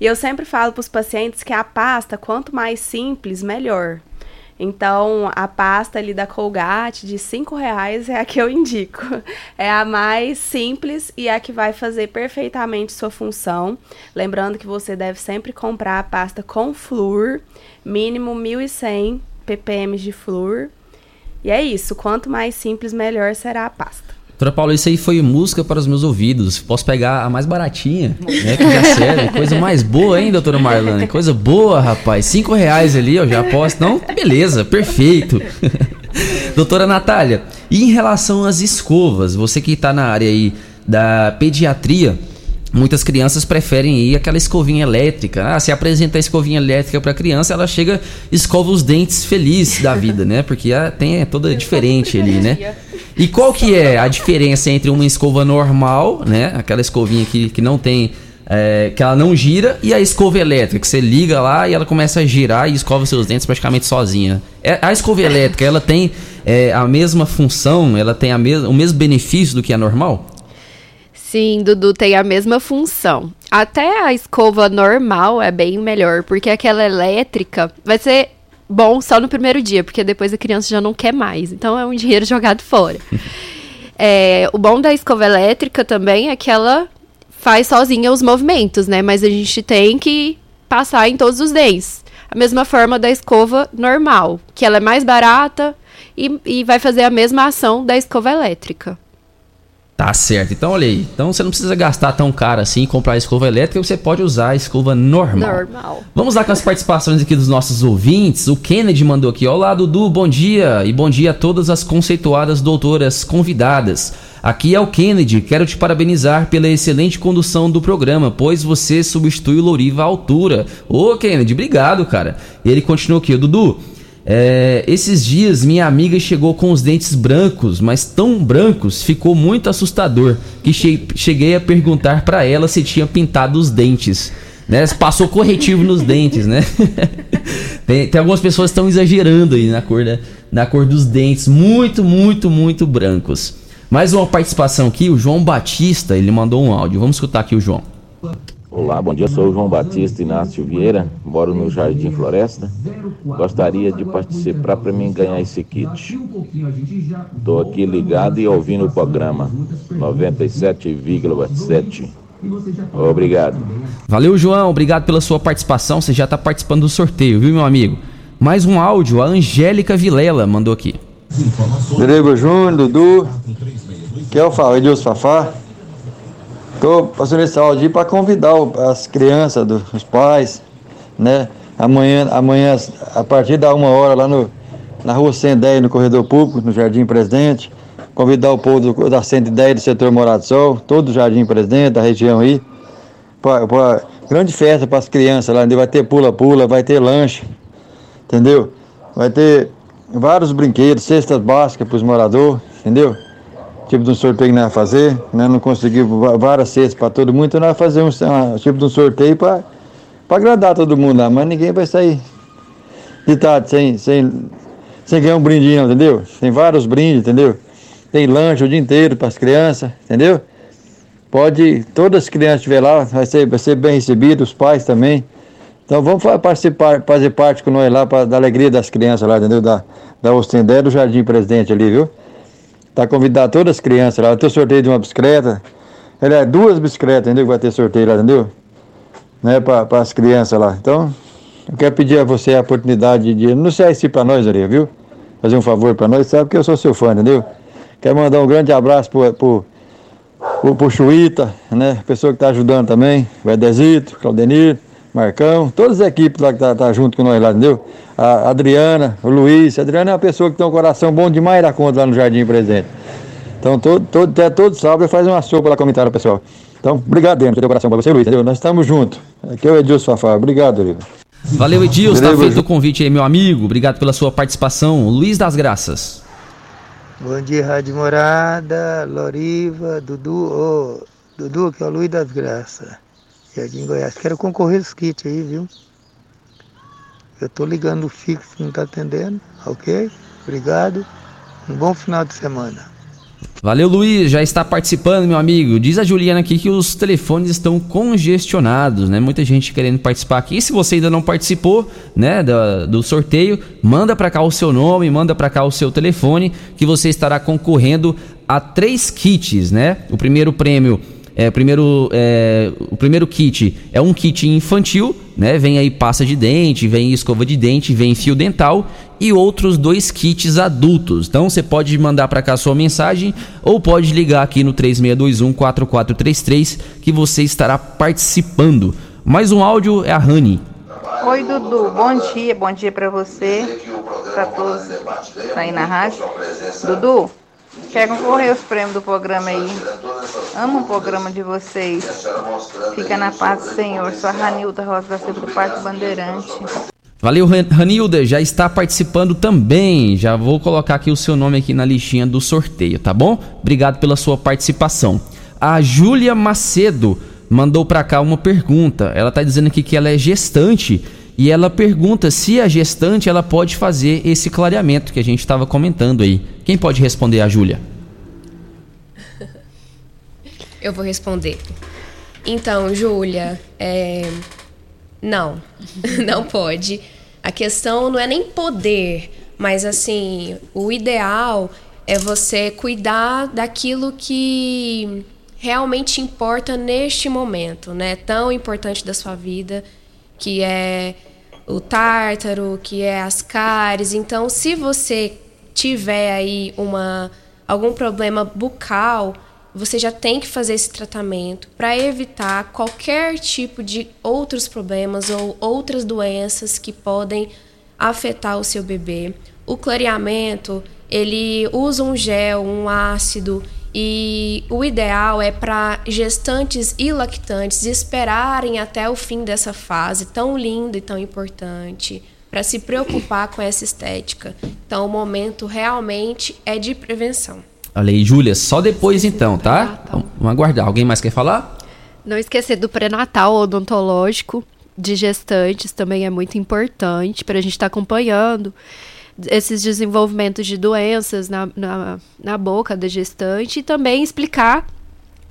E eu sempre falo para os pacientes que a pasta, quanto mais simples, melhor. Então, a pasta ali da Colgate de cinco reais é a que eu indico. É a mais simples e a que vai fazer perfeitamente sua função. Lembrando que você deve sempre comprar a pasta com flúor, mínimo 1.100 ppm de flúor. E é isso, quanto mais simples, melhor será a pasta. Doutora Paula, isso aí foi música para os meus ouvidos. Posso pegar a mais baratinha, né? Que já serve. Coisa mais boa, hein, doutora Marlane? Coisa boa, rapaz. Cinco reais ali, eu já posso. Não? Beleza, perfeito. [LAUGHS] doutora Natália, e em relação às escovas, você que está na área aí da pediatria, Muitas crianças preferem ir aquela escovinha elétrica. Ah, se apresenta a escovinha elétrica para a criança, ela chega, escova os dentes feliz da vida, né? Porque a, tem é toda diferente ali, né? E qual que é a diferença entre uma escova normal, né? Aquela escovinha que, que não tem. É, que ela não gira, e a escova elétrica, que você liga lá e ela começa a girar e escova seus dentes praticamente sozinha. É, a escova elétrica, ela tem é, a mesma função, ela tem a mes o mesmo benefício do que a normal? Sim, Dudu tem a mesma função. Até a escova normal é bem melhor, porque aquela elétrica vai ser bom só no primeiro dia, porque depois a criança já não quer mais. Então é um dinheiro [LAUGHS] jogado fora. [LAUGHS] é, o bom da escova elétrica também é que ela faz sozinha os movimentos, né? Mas a gente tem que passar em todos os dentes. A mesma forma da escova normal, que ela é mais barata e, e vai fazer a mesma ação da escova elétrica. Tá certo. Então, olha aí. Então, você não precisa gastar tão caro assim e comprar a escova elétrica, você pode usar a escova normal. Normal. Vamos lá com as participações aqui dos nossos ouvintes. O Kennedy mandou aqui. Olá, Dudu, bom dia. E bom dia a todas as conceituadas doutoras convidadas. Aqui é o Kennedy. Quero te parabenizar pela excelente condução do programa, pois você substitui o Louriva à altura. Ô, Kennedy, obrigado, cara. E ele continuou aqui. Dudu, é, esses dias minha amiga chegou com os dentes brancos, mas tão brancos, ficou muito assustador que che cheguei a perguntar para ela se tinha pintado os dentes. Né? Passou corretivo nos dentes, né? [LAUGHS] tem, tem, algumas pessoas que estão exagerando aí na cor, da, na cor dos dentes, muito, muito, muito brancos. Mais uma participação aqui, o João Batista, ele mandou um áudio. Vamos escutar aqui o João. Olá, bom dia. Sou o João Batista Inácio Vieira, moro no Jardim Floresta. Gostaria de participar para mim ganhar esse kit. Estou aqui ligado e ouvindo o programa 97,7. Obrigado. Valeu, João. Obrigado pela sua participação. Você já está participando do sorteio, viu, meu amigo? Mais um áudio. A Angélica Vilela mandou aqui. Grego Júnior, Dudu, que é o Fábio, Edilson Fafá. Tô passando esse áudio para convidar as crianças, os pais, né? Amanhã, amanhã, a partir da uma hora, lá no, na rua 110, no corredor público, no Jardim Presidente. Convidar o povo do- da 110 do setor Morado do Sol, todo o Jardim Presidente, da região aí. Pra- grande festa para as crianças lá, entendeu? vai ter pula-pula, vai ter lanche, entendeu? Vai ter vários brinquedos, cestas básicas para os moradores, entendeu? Tipo de um sorteio que nós fazer, né? Não conseguimos va- várias cestas para todo mundo, então nós fazer um, tipo de um sorteio para agradar todo mundo lá, mas ninguém vai sair de tarde sem, sem, sem ganhar um brinde, não, entendeu? Tem vários brindes, entendeu? Tem lanche o dia inteiro para as crianças, entendeu? Pode, todas as crianças que lá, vai ser, vai ser bem recebido, os pais também. Então vamos participar, fazer parte com nós lá, pra, da alegria das crianças lá, entendeu? Da, da Ostendé do Jardim Presidente ali, viu? Tá convidado todas as crianças lá. Vai ter sorteio de uma bicicleta. Ele duas bicicletas, entendeu? Vai ter sorteio lá, entendeu? Né, para as crianças lá. Então, eu quero pedir a você a oportunidade de anunciar isso para nós, ali, viu? Fazer um favor para nós, sabe que eu sou seu fã, entendeu? Quero mandar um grande abraço pro, pro, pro, pro Chuíta, né? Pessoa que tá ajudando também, o Edezito, Claudenir, Marcão, todas as equipes lá que tá, tá junto com nós lá, entendeu? A Adriana, o Luiz. A Adriana é uma pessoa que tem um coração bom demais da conta lá no Jardim Presente. Então, todo, todo, até todo sábado faz uma sopa lá comentário, pessoal. Então, obrigado, por ter o coração pra você, Luiz, entendeu? Nós estamos juntos. Aqui é o Edilson Fafá. Obrigado, Lívia. Valeu, Edilson. Tá Beleza, feito o convite aí, meu amigo. Obrigado pela sua participação. Luiz das Graças. Bom dia, Rádio Morada, Loriva, Dudu, ô, Dudu, que é o Luiz das Graças, Jardim Goiás. Quero concorrer os kits aí, viu? Eu tô ligando o fixo, não tá atendendo, ok? Obrigado. Um bom final de semana. Valeu, Luiz. Já está participando, meu amigo. Diz a Juliana aqui que os telefones estão congestionados, né? Muita gente querendo participar aqui. E se você ainda não participou, né, da- do, sorteio, manda pra cá o seu nome, manda pra cá o seu telefone, que você estará concorrendo a três kits, né? O primeiro prêmio é, primeiro, é, o primeiro kit é um kit infantil, né? Vem aí pasta de dente, vem escova de dente, vem fio dental e outros dois kits adultos. Então você pode mandar para cá sua mensagem ou pode ligar aqui no 3621 4433 que você estará participando. Mais um áudio é a Rani. Oi, Dudu. Bom dia, bom dia pra você, pra todos aí na rádio. Dudu, quer concorrer aos prêmios do programa aí? Amo o programa de vocês. Fica na paz do Senhor. Sou a Ranilda Rosa da Silva do Parque Bandeirante. Valeu, Ran- Ranilda, já está participando também. Já vou colocar aqui o seu nome aqui na listinha do sorteio, tá bom? Obrigado pela sua participação. A Júlia Macedo mandou pra cá uma pergunta. Ela tá dizendo aqui que ela é gestante e ela pergunta se a gestante ela pode fazer esse clareamento que a gente estava comentando aí. Quem pode responder a Júlia? [LAUGHS] Eu vou responder. Então, Júlia, é... não, [LAUGHS] não pode. A questão não é nem poder, mas assim, o ideal é você cuidar daquilo que realmente importa neste momento, né? Tão importante da sua vida, que é o tártaro, que é as cáries. Então, se você tiver aí uma algum problema bucal, você já tem que fazer esse tratamento para evitar qualquer tipo de outros problemas ou outras doenças que podem afetar o seu bebê. O clareamento, ele usa um gel, um ácido e o ideal é para gestantes e lactantes esperarem até o fim dessa fase tão linda e tão importante para se preocupar com essa estética. Então, o momento realmente é de prevenção. Olha aí, Júlia, só depois então, tá? Vamos aguardar. Alguém mais quer falar? Não esquecer do pré-natal odontológico de gestantes também é muito importante para a gente estar acompanhando esses desenvolvimentos de doenças na, na, na boca da gestante e também explicar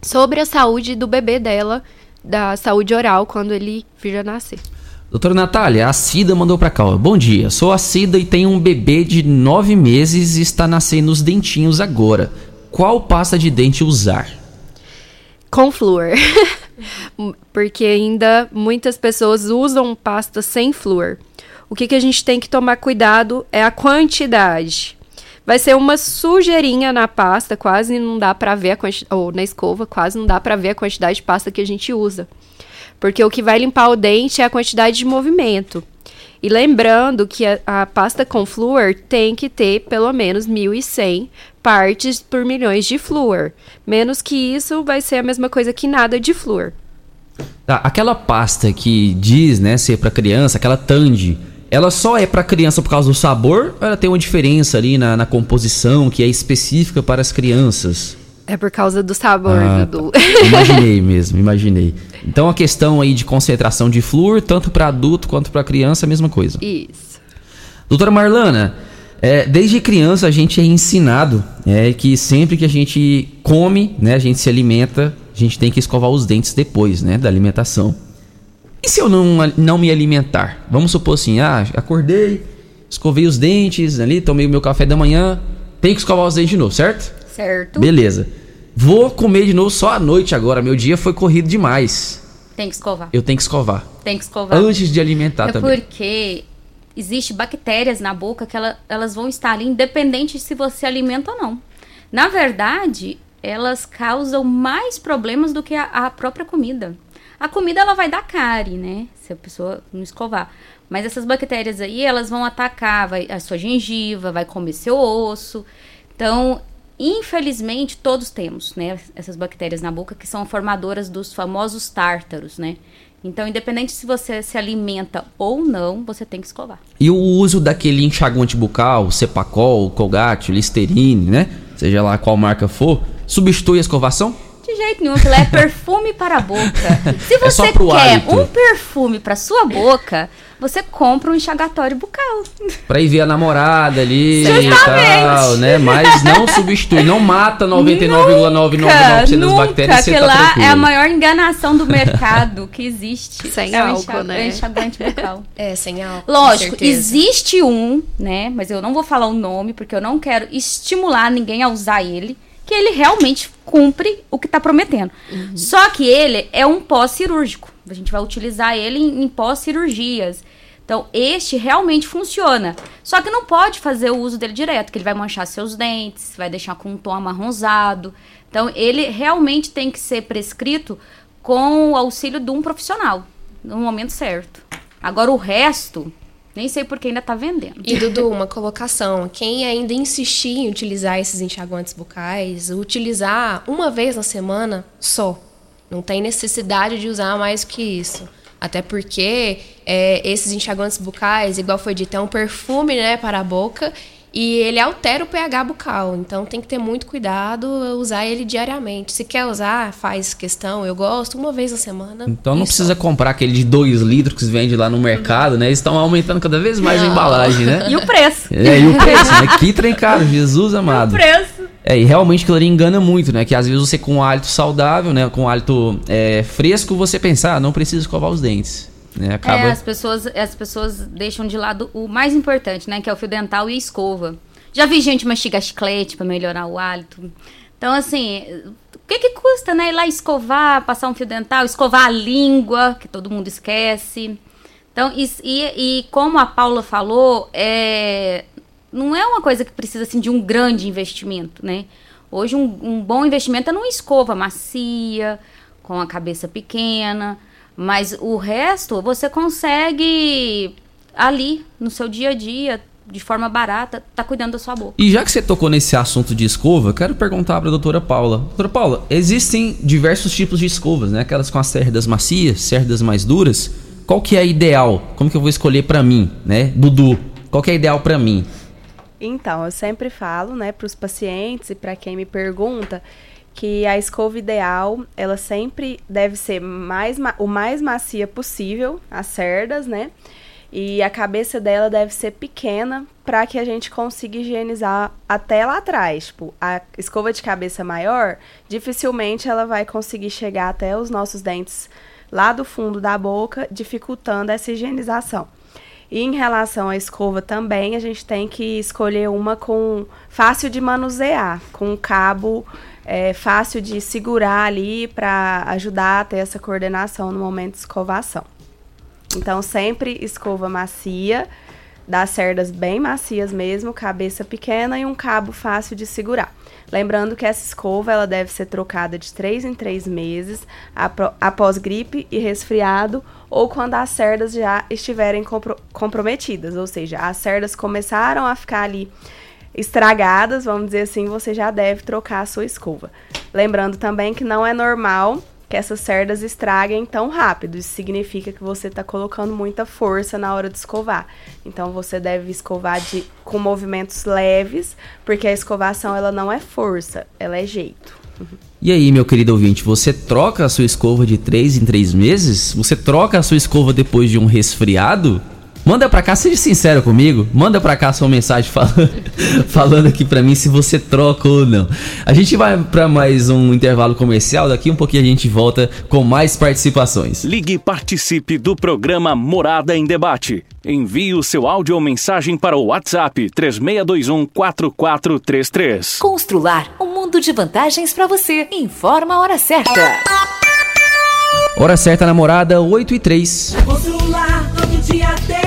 sobre a saúde do bebê dela, da saúde oral, quando ele vir a nascer. Doutora Natália, a Cida mandou pra cá. ó. Bom dia, sou a Cida e tenho um bebê de nove meses e está nascendo os dentinhos agora. Qual pasta de dente usar? Com flúor. [LAUGHS] Porque ainda muitas pessoas usam pasta sem flúor. O que, que a gente tem que tomar cuidado é a quantidade. vai ser uma sujeirinha na pasta, quase não dá pra ver a quantidade, ou na escova, quase não dá pra ver a quantidade de pasta que a gente usa. Porque o que vai limpar o dente é a quantidade de movimento. E lembrando que a, a pasta com flúor tem que ter pelo menos 1.100 partes por milhões de flúor. Menos que isso vai ser a mesma coisa que nada de flúor. Tá, aquela pasta que diz, né, ser pra criança, aquela Tandy, ela só é pra criança por causa do sabor ou ela tem uma diferença ali na, na composição que é específica para as crianças? É por causa do sabor, Ah, Dudu. tá. Imaginei mesmo, imaginei. Então a questão aí de concentração de flúor, tanto para adulto quanto para criança, é a mesma coisa. Isso. Doutora Marlana, é, desde criança a gente é ensinado é, que sempre que a gente come, né, a gente se alimenta, a gente tem que escovar os dentes depois, né, da alimentação. E se eu não, não me alimentar? Vamos supor assim, ah, acordei, escovei os dentes ali, tomei o meu café da manhã, tem que escovar os dentes de novo, certo? Certo? Beleza. Vou comer de novo só à noite agora, meu dia foi corrido demais. Tem que escovar. Eu tenho que escovar. Tem que escovar. Antes de alimentar é também. porque existe bactérias na boca que ela- elas vão estar ali independente se você alimenta ou não. Na verdade, elas causam mais problemas do que a, a própria comida. A comida ela vai dar cárie, né? Se a pessoa não escovar. Mas essas bactérias aí, elas vão atacar vai, a sua gengiva, vai comer seu osso. Então, infelizmente, todos temos, né? Essas bactérias na boca que são formadoras dos famosos tártaros, né? Então, independente se você se alimenta ou não, você tem que escovar. E o uso daquele enxaguante bucal, Cepacol, Colgate, Listerine, né? Seja lá qual marca for, substitui a escovação? De jeito nenhum, aquilo é perfume para a boca. Se É você pro quer hálito. um perfume para sua boca, você compra um enxagatório bucal. Pra ir ver a namorada ali e Justamente. tal, né? Mas não substitui, não mata 99,999% das bactérias, aquilo tá lá tranquilo. é a maior enganação do mercado que existe. Sem é álcool, né? é enxaguante bucal. É, sem álcool. Lógico, existe um, né? Mas eu não vou falar o nome, porque eu não quero estimular ninguém a usar ele. Que ele realmente cumpre o que tá prometendo. Só que ele é um pós-cirúrgico. A gente vai utilizar ele em, em pós-cirurgias. Então, este realmente funciona. Só que não pode fazer o uso dele direto, que ele vai manchar seus dentes, vai deixar com um tom amarronzado. Então, ele realmente tem que ser prescrito com o auxílio de um profissional, no momento certo. Agora, o resto, nem sei por que ainda tá vendendo. E Dudu, uma colocação. Quem ainda insistir em utilizar esses enxaguantes bucais, utilizar uma vez na semana só. Não tem necessidade de usar mais que isso. Até porque é, esses enxaguantes bucais, igual foi dito, é um perfume né, para a boca e ele altera o pH bucal. Então tem que ter muito cuidado usar ele diariamente. Se quer usar, faz questão. Eu gosto uma vez na semana. Então não e só. precisa comprar aquele de 2 litros que se vende lá no mercado, né? Eles estão aumentando cada vez mais a Não. embalagem, né? E o preço. É, e o preço, né? Que trem caro, Jesus amado. preço. É, e realmente aquilo ali engana muito, né? Que às vezes você com um hálito saudável, né? Com um hálito é, fresco, você pensa, ah, não precisa escovar os dentes. Né? Acaba... É, as pessoas, as pessoas deixam de lado o mais importante, né? Que é o fio dental e a escova. Já vi gente mastigar chiclete pra melhorar o hálito. Então, assim, o que que custa, né? Ir lá escovar, passar um fio dental, escovar a língua, que todo mundo esquece. Então, e, e, e como a Paula falou, é, não é uma coisa que precisa, assim, de um grande investimento, né? Hoje, um, um bom investimento é numa escova macia, com a cabeça pequena. Mas o resto você consegue ali, no seu dia a dia, de forma barata, tá cuidando da sua boca. E já que você tocou nesse assunto de escova, quero perguntar para a doutora Paula. Doutora Paula, existem diversos tipos de escovas, né? Aquelas com as cerdas macias, cerdas mais duras. Qual que é a ideal? Como que eu vou escolher para mim, né? Dudu, qual que é a ideal para mim? Então, eu sempre falo, né, para os pacientes e para quem me pergunta, que a escova ideal, ela sempre deve ser mais ma- o mais macia possível, as cerdas, né? E a cabeça dela deve ser pequena para que a gente consiga higienizar até lá atrás. Tipo, a escova de cabeça maior, dificilmente ela vai conseguir chegar até os nossos dentes lá do fundo da boca, dificultando essa higienização. E em relação à escova também, a gente tem que escolher uma com fácil de manusear, com um cabo é, fácil de segurar ali para ajudar a ter essa coordenação no momento de escovação. Então, sempre escova macia, das cerdas bem macias mesmo, cabeça pequena e um cabo fácil de segurar. Lembrando que essa escova ela deve ser trocada de 3 em 3 meses após gripe e resfriado ou quando as cerdas já estiverem compro- comprometidas, ou seja, as cerdas começaram a ficar ali estragadas, vamos dizer assim, você já deve trocar a sua escova. Lembrando também que não é normal que essas cerdas estraguem tão rápido. Isso significa que você está colocando muita força na hora de escovar. Então você deve escovar de, com movimentos leves, porque a escovação ela não é força, ela é jeito. E aí, meu querido ouvinte, você troca a sua escova de 3 em 3 meses? Você troca a sua escova depois de um resfriado? Manda pra cá, seja sincero comigo. Manda pra cá sua mensagem falando, [LAUGHS] falando aqui pra mim se você troca ou não. A gente vai pra mais um intervalo comercial. Daqui um pouquinho a gente volta com mais participações. Ligue e participe do programa Morada em Debate. Envie o seu áudio ou mensagem para o WhatsApp 3621-4433. Constrular um mundo de vantagens para você. Informa a hora certa. Hora certa, namorada, 8 e 3. Constrular todo dia tem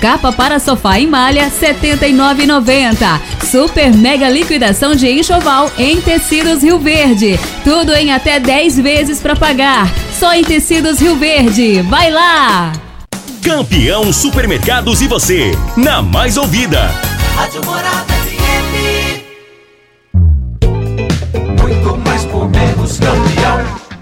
Capa para sofá em malha, R$ 79,90. Super mega liquidação de enxoval em tecidos Rio Verde. Tudo em até 10 vezes para pagar. Só em tecidos Rio Verde. Vai lá! Campeão Supermercados e você, na mais ouvida. Rádio Morada FM. Muito mais por menos campeão.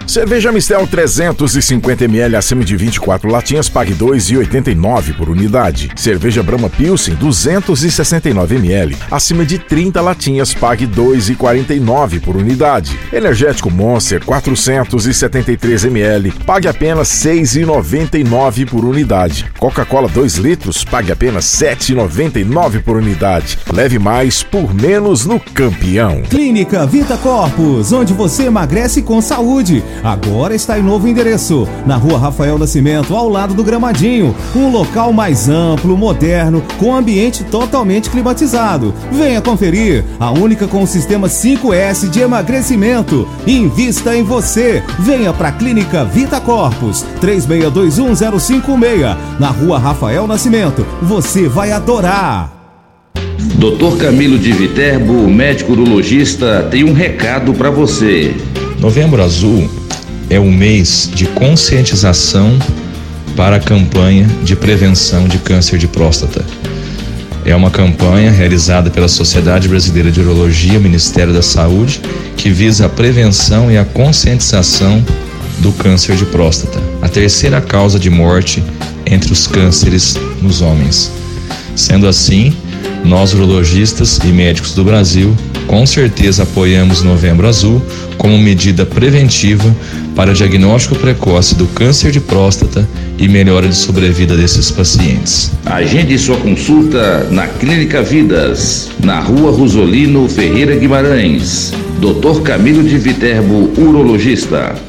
Cerveja Mistel 350ml acima de 24 latinhas, pague 2,89 por unidade. Cerveja Brahma Pilsen 269ml acima de 30 latinhas, pague 2,49 por unidade. Energético Monster 473ml, pague apenas 6,99 por unidade. Coca-Cola 2 litros, pague apenas 7,99 por unidade. Leve mais por menos no campeão. Clínica Vita Corpus, onde você emagrece com saúde. Agora está em novo endereço, na rua Rafael Nascimento, ao lado do Gramadinho. Um local mais amplo, moderno, com ambiente totalmente climatizado. Venha conferir, a única com o sistema 5S de emagrecimento. Invista em você. Venha para a Clínica Vita Corpus, 36210556, na rua Rafael Nascimento. Você vai adorar. Doutor Camilo de Viterbo, médico urologista, tem um recado para você. Novembro Azul é o mês de conscientização para a campanha de prevenção de câncer de próstata. É uma campanha realizada pela Sociedade Brasileira de Urologia, Ministério da Saúde, que visa a prevenção e a conscientização do câncer de próstata, a terceira causa de morte entre os cânceres nos homens. Sendo assim, nós urologistas e médicos do Brasil com certeza apoiamos Novembro Azul como medida preventiva para diagnóstico precoce do câncer de próstata e melhora de sobrevida desses pacientes. Agende sua consulta na Clínica Vidas, na rua Rosolino Ferreira Guimarães. Doutor Camilo de Viterbo, urologista.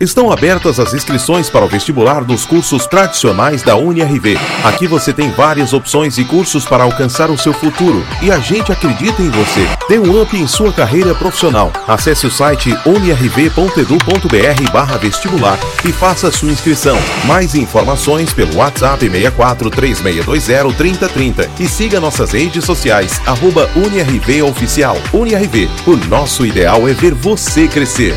Estão abertas as inscrições para o vestibular dos cursos tradicionais da UniRV. Aqui você tem várias opções e cursos para alcançar o seu futuro e a gente acredita em você. Dê um up em sua carreira profissional. Acesse o site unirv.edu.br vestibular e faça sua inscrição. Mais informações pelo WhatsApp 64 3620 3030 e siga nossas redes sociais arroba Oficial. UniRV, o nosso ideal é ver você crescer.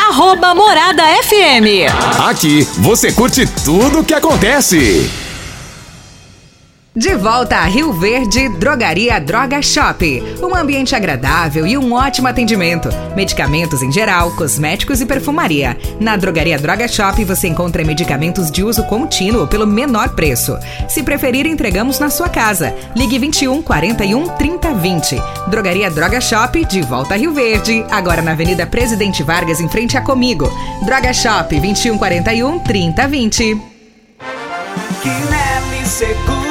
Arroba Morada FM. Aqui você curte tudo o que acontece. De volta a Rio Verde, Drogaria Droga Shop. Um ambiente agradável e um ótimo atendimento. Medicamentos em geral, cosméticos e perfumaria. Na Drogaria Droga Shop você encontra medicamentos de uso contínuo pelo menor preço. Se preferir, entregamos na sua casa. Ligue 21 41 30 20. Drogaria Droga Shop, de volta a Rio Verde. Agora na Avenida Presidente Vargas, em frente a Comigo. Droga Shop, 21 41 30 20. Quinelli Seguros,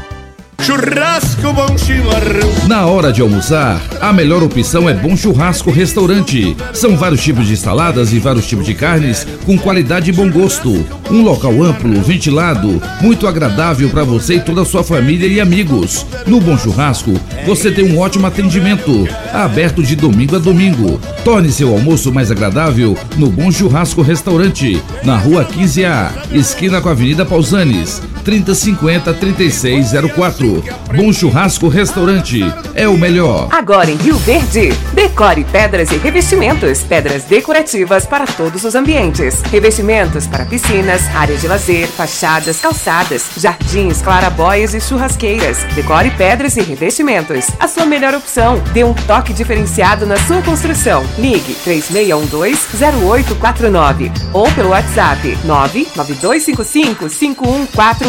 Churrasco Bom Chimarrão. Na hora de almoçar, a melhor opção é Bom Churrasco Restaurante. São vários tipos de saladas e vários tipos de carnes com qualidade e bom gosto. Um local amplo, ventilado, muito agradável para você e toda a sua família e amigos. No Bom Churrasco, você tem um ótimo atendimento, aberto de domingo a domingo. Torne seu almoço mais agradável no Bom Churrasco Restaurante, na Rua 15A, esquina com a Avenida Pausanes, 3050 3604. Bom Churrasco Restaurante é o melhor. Agora em Rio Verde, decore pedras e revestimentos. Pedras decorativas para todos os ambientes. Revestimentos para piscinas, áreas de lazer, fachadas, calçadas, jardins, clarabóias e churrasqueiras. Decore pedras e revestimentos. A sua melhor opção. Dê um toque diferenciado na sua construção. Ligue 3612-0849 ou pelo WhatsApp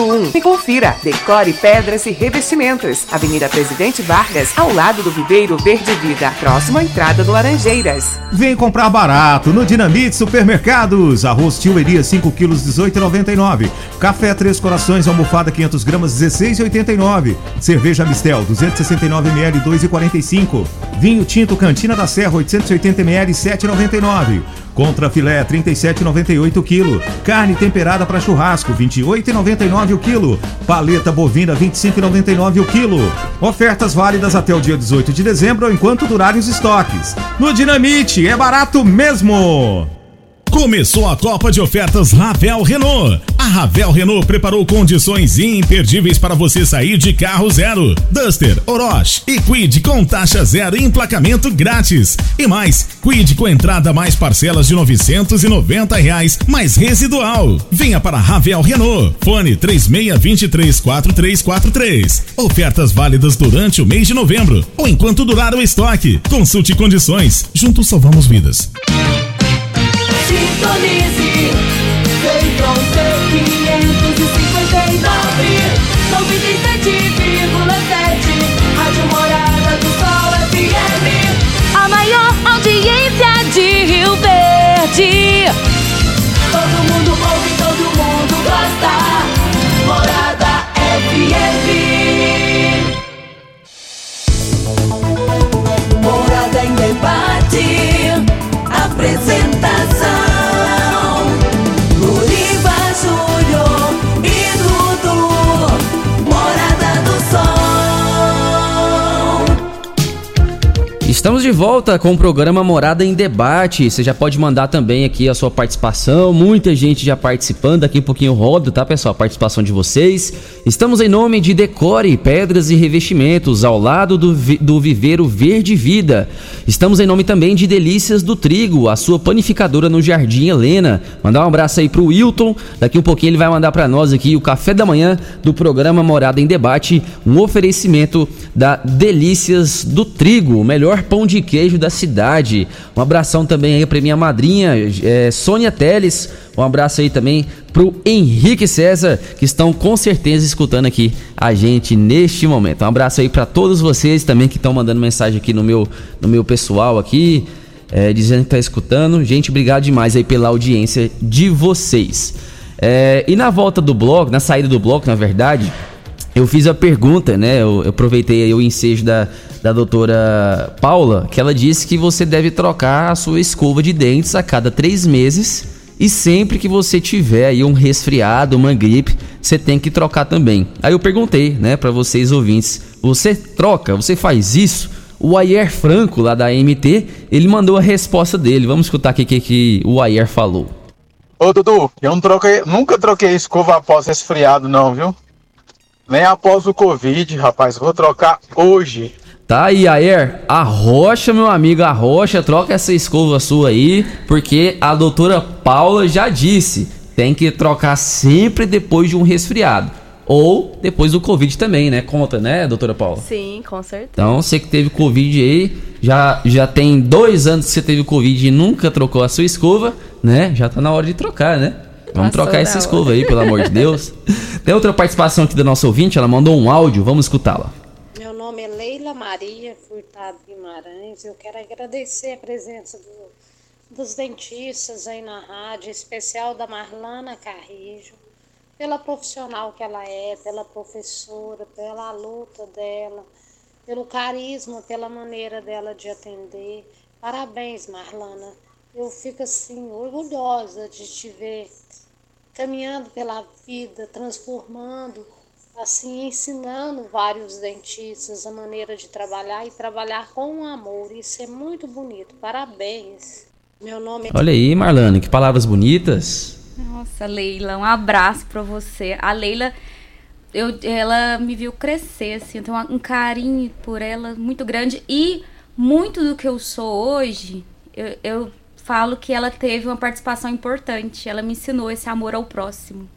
99255-5141 e confira. Decore pedras e revestimentos. Avenida Presidente Vargas, ao lado do Viveiro Verde Vida, próximo à entrada do Laranjeiras. Vem comprar barato no Dinamite Supermercados. Arroz Tioeria 5 quilos 18,99. Café Três Corações almofada 500 gramas 16,89. Cerveja Mistel 269 ml 2,45. Vinho Tinto Cantina da Serra 880 ml 7,99. Contra filé 37,98 kg. Carne temperada para churrasco 28,99 o quilo. Paleta bovina 25,99 o quilo. Ofertas válidas até o dia 18 de dezembro enquanto durarem os estoques. No Dinamite é barato mesmo. Começou a Copa de Ofertas Ravel Renault. A Ravel Renault preparou condições imperdíveis para você sair de carro zero. Duster, Orochi e Quid com taxa zero e emplacamento grátis. E mais, Quid com entrada mais parcelas de 990 reais, mais residual. Venha para Ravel Renault. Fone 36234343. Ofertas válidas durante o mês de novembro ou enquanto durar o estoque. Consulte condições. Juntos salvamos vidas. Sintonize, Feitron T559, 97,7, Estamos de volta com o programa Morada em Debate. Você já pode mandar também aqui a sua participação. Muita gente já participando. Daqui um pouquinho rodo, tá, pessoal? A participação de vocês. Estamos em nome de Decore Pedras e Revestimentos, ao lado do, do Viveiro Verde Vida. Estamos em nome também de Delícias do Trigo, a sua panificadora no Jardim Helena. Mandar um abraço aí pro Wilton. Daqui um pouquinho ele vai mandar para nós aqui o café da manhã do programa Morada em Debate. Um oferecimento da Delícias do Trigo, o melhor pão de queijo da cidade. Um abração também aí pra minha madrinha, é, Sônia Teles. Um abraço aí também pro Henrique César, que estão com certeza escutando aqui a gente neste momento. Um abraço aí para todos vocês também que estão mandando mensagem aqui no meu, no meu pessoal aqui, é, dizendo que tá escutando. Gente, obrigado demais aí pela audiência de vocês. É, e na volta do bloco, na saída do bloco, na verdade, eu fiz a pergunta, né? Eu, eu aproveitei o ensejo da, da doutora Paula, que ela disse que você deve trocar a sua escova de dentes a cada três meses e sempre que você tiver aí um resfriado, uma gripe, você tem que trocar também. Aí eu perguntei, né, para vocês ouvintes, você troca, você faz isso? O Ayer Franco, lá da MT, ele mandou a resposta dele. Vamos escutar o que, que o Ayer falou. Ô Dudu, eu não troquei, nunca troquei escova após resfriado não, viu? Nem após o Covid, rapaz. Vou trocar hoje. Tá aí, Ayer, arrocha, meu amigo, arrocha, troca essa escova sua aí, porque a doutora Paula já disse, tem que trocar sempre depois de um resfriado. Ou depois do Covid também, né? Conta, né, doutora Paula? Sim, com certeza. Então, você que teve Covid aí, já, já tem dois anos que você teve Covid e nunca trocou a sua escova, né? Já tá na hora de trocar, né? Vamos Passou trocar essa escova hora. aí, pelo amor de Deus. [LAUGHS] Tem outra participação aqui da nossa ouvinte, ela mandou um áudio, vamos escutá-la. Meu nome é Leila Maria Furtado Guimarães. Eu quero agradecer a presença do- dos dentistas aí na rádio, em especial da Marlana Carrijo, pela profissional que ela é, pela professora, pela luta dela, pelo carisma, pela maneira dela de atender. Parabéns, Marlana. Eu fico assim orgulhosa de te ver caminhando pela vida, transformando, assim, ensinando vários dentistas a maneira de trabalhar e trabalhar com amor. Isso é muito bonito. Parabéns. Meu nome é Olha aí, Marlane, que palavras bonitas. Nossa, Leila, um abraço pra você. A Leila, eu, ela me viu crescer, assim, eu tenho um carinho por ela muito grande. E muito do que eu sou hoje, eu, eu falo que ela teve uma participação importante. Ela me ensinou esse amor ao próximo.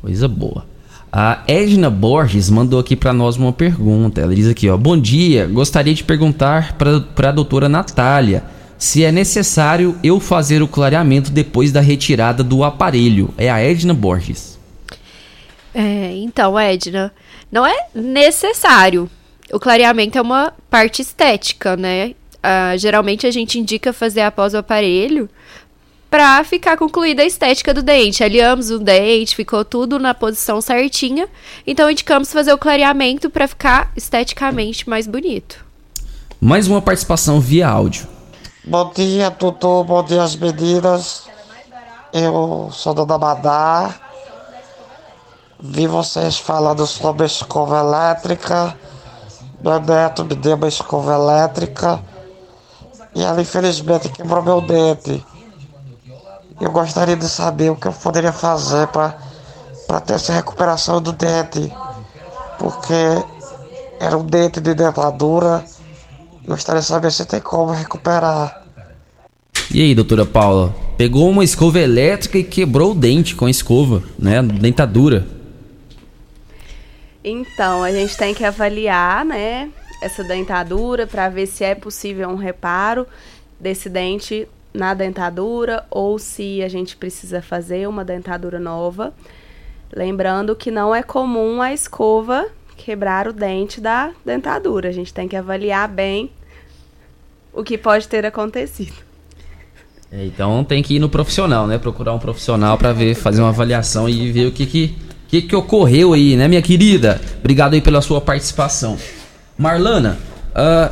Coisa boa. A Edna Borges mandou aqui pra nós uma pergunta. Ela diz aqui, ó: "Bom dia, gostaria de perguntar para a doutora Natália se é necessário eu fazer o clareamento depois da retirada do aparelho". É a Edna Borges. É, então, Edna, não é necessário. O clareamento é uma parte estética, né? Ah, geralmente a gente indica fazer após o aparelho pra ficar concluída a estética do dente. Aliamos o dente, ficou tudo na posição certinha. Então indicamos fazer o clareamento pra ficar esteticamente mais bonito. Mais uma participação via áudio. Bom dia, Tutu. Bom dia, as meninas. Eu sou Dona Madá. Vi vocês falando sobre escova elétrica. Meu neto me deu uma escova elétrica. E ela, infelizmente, quebrou meu dente. Eu gostaria de saber o que eu poderia fazer para ter essa recuperação do dente. Porque era um dente de dentadura. Gostaria de saber se tem como recuperar. E aí, doutora Paula? Pegou uma escova elétrica e quebrou o dente com a escova, né? Dentadura. Então, a gente tem que avaliar, né, essa dentadura para ver se é possível um reparo desse dente na dentadura ou se a gente precisa fazer uma dentadura nova. Lembrando que não é comum a escova quebrar o dente da dentadura. A gente tem que avaliar bem o que pode ter acontecido. É, então tem que ir no profissional, né? Procurar um profissional para ver, fazer uma avaliação e ver o que que, que que ocorreu aí, né, minha querida? Obrigado aí pela sua participação. Marlana, ah,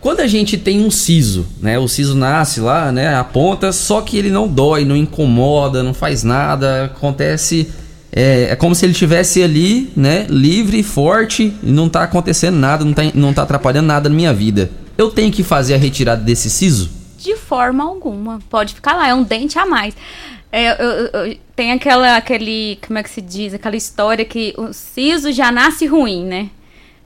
quando a gente tem um siso, né? O siso nasce lá, né? A ponta, só que ele não dói, não incomoda, não faz nada, acontece. É, é como se ele estivesse ali, né? Livre, forte, e não tá acontecendo nada, não tá, não tá atrapalhando nada na minha vida. eu tenho que fazer a retirada desse siso? De forma alguma. Pode ficar lá, é um dente a mais. É, eu- eu- tem aquela, aquele, como é que se diz? Aquela história que o siso já nasce ruim, né?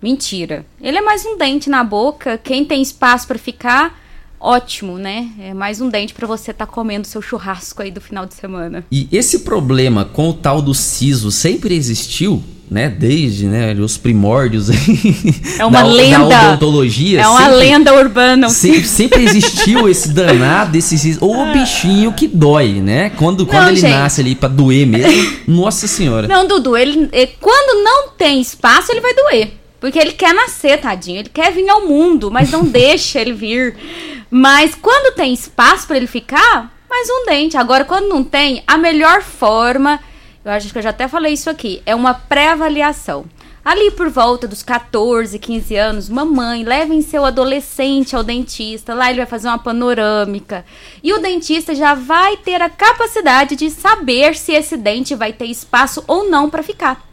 Mentira. Ele é mais um dente na boca. Quem tem espaço pra ficar, ótimo, né? É mais um dente pra você estar comendo seu churrasco aí do final de semana. E esse problema com o tal do siso sempre existiu, né? Desde né, os primórdios É uma [LAUGHS] da, lenda. da odontologia. É uma sempre- lenda urbana. Sempre, sempre existiu esse [LAUGHS] danado, esse siso. Ou o bichinho que dói, né? Quando, quando ele gente. nasce ali pra doer mesmo. [LAUGHS] Nossa senhora. Não, Dudu, ele, ele- quando não tem espaço, ele vai doer. Porque ele quer nascer, tadinho. Ele quer vir ao mundo, mas não [LAUGHS] deixa ele vir. Mas quando tem espaço pra ele ficar, mais um dente. Agora, quando não tem, a melhor forma, eu acho que eu já até falei isso aqui, é uma pré-avaliação. Ali por volta dos 14, 15 anos, mamãe, levem seu adolescente ao dentista. Lá ele vai fazer uma panorâmica. E o dentista já vai ter a capacidade de saber se esse dente vai ter espaço ou não para ficar.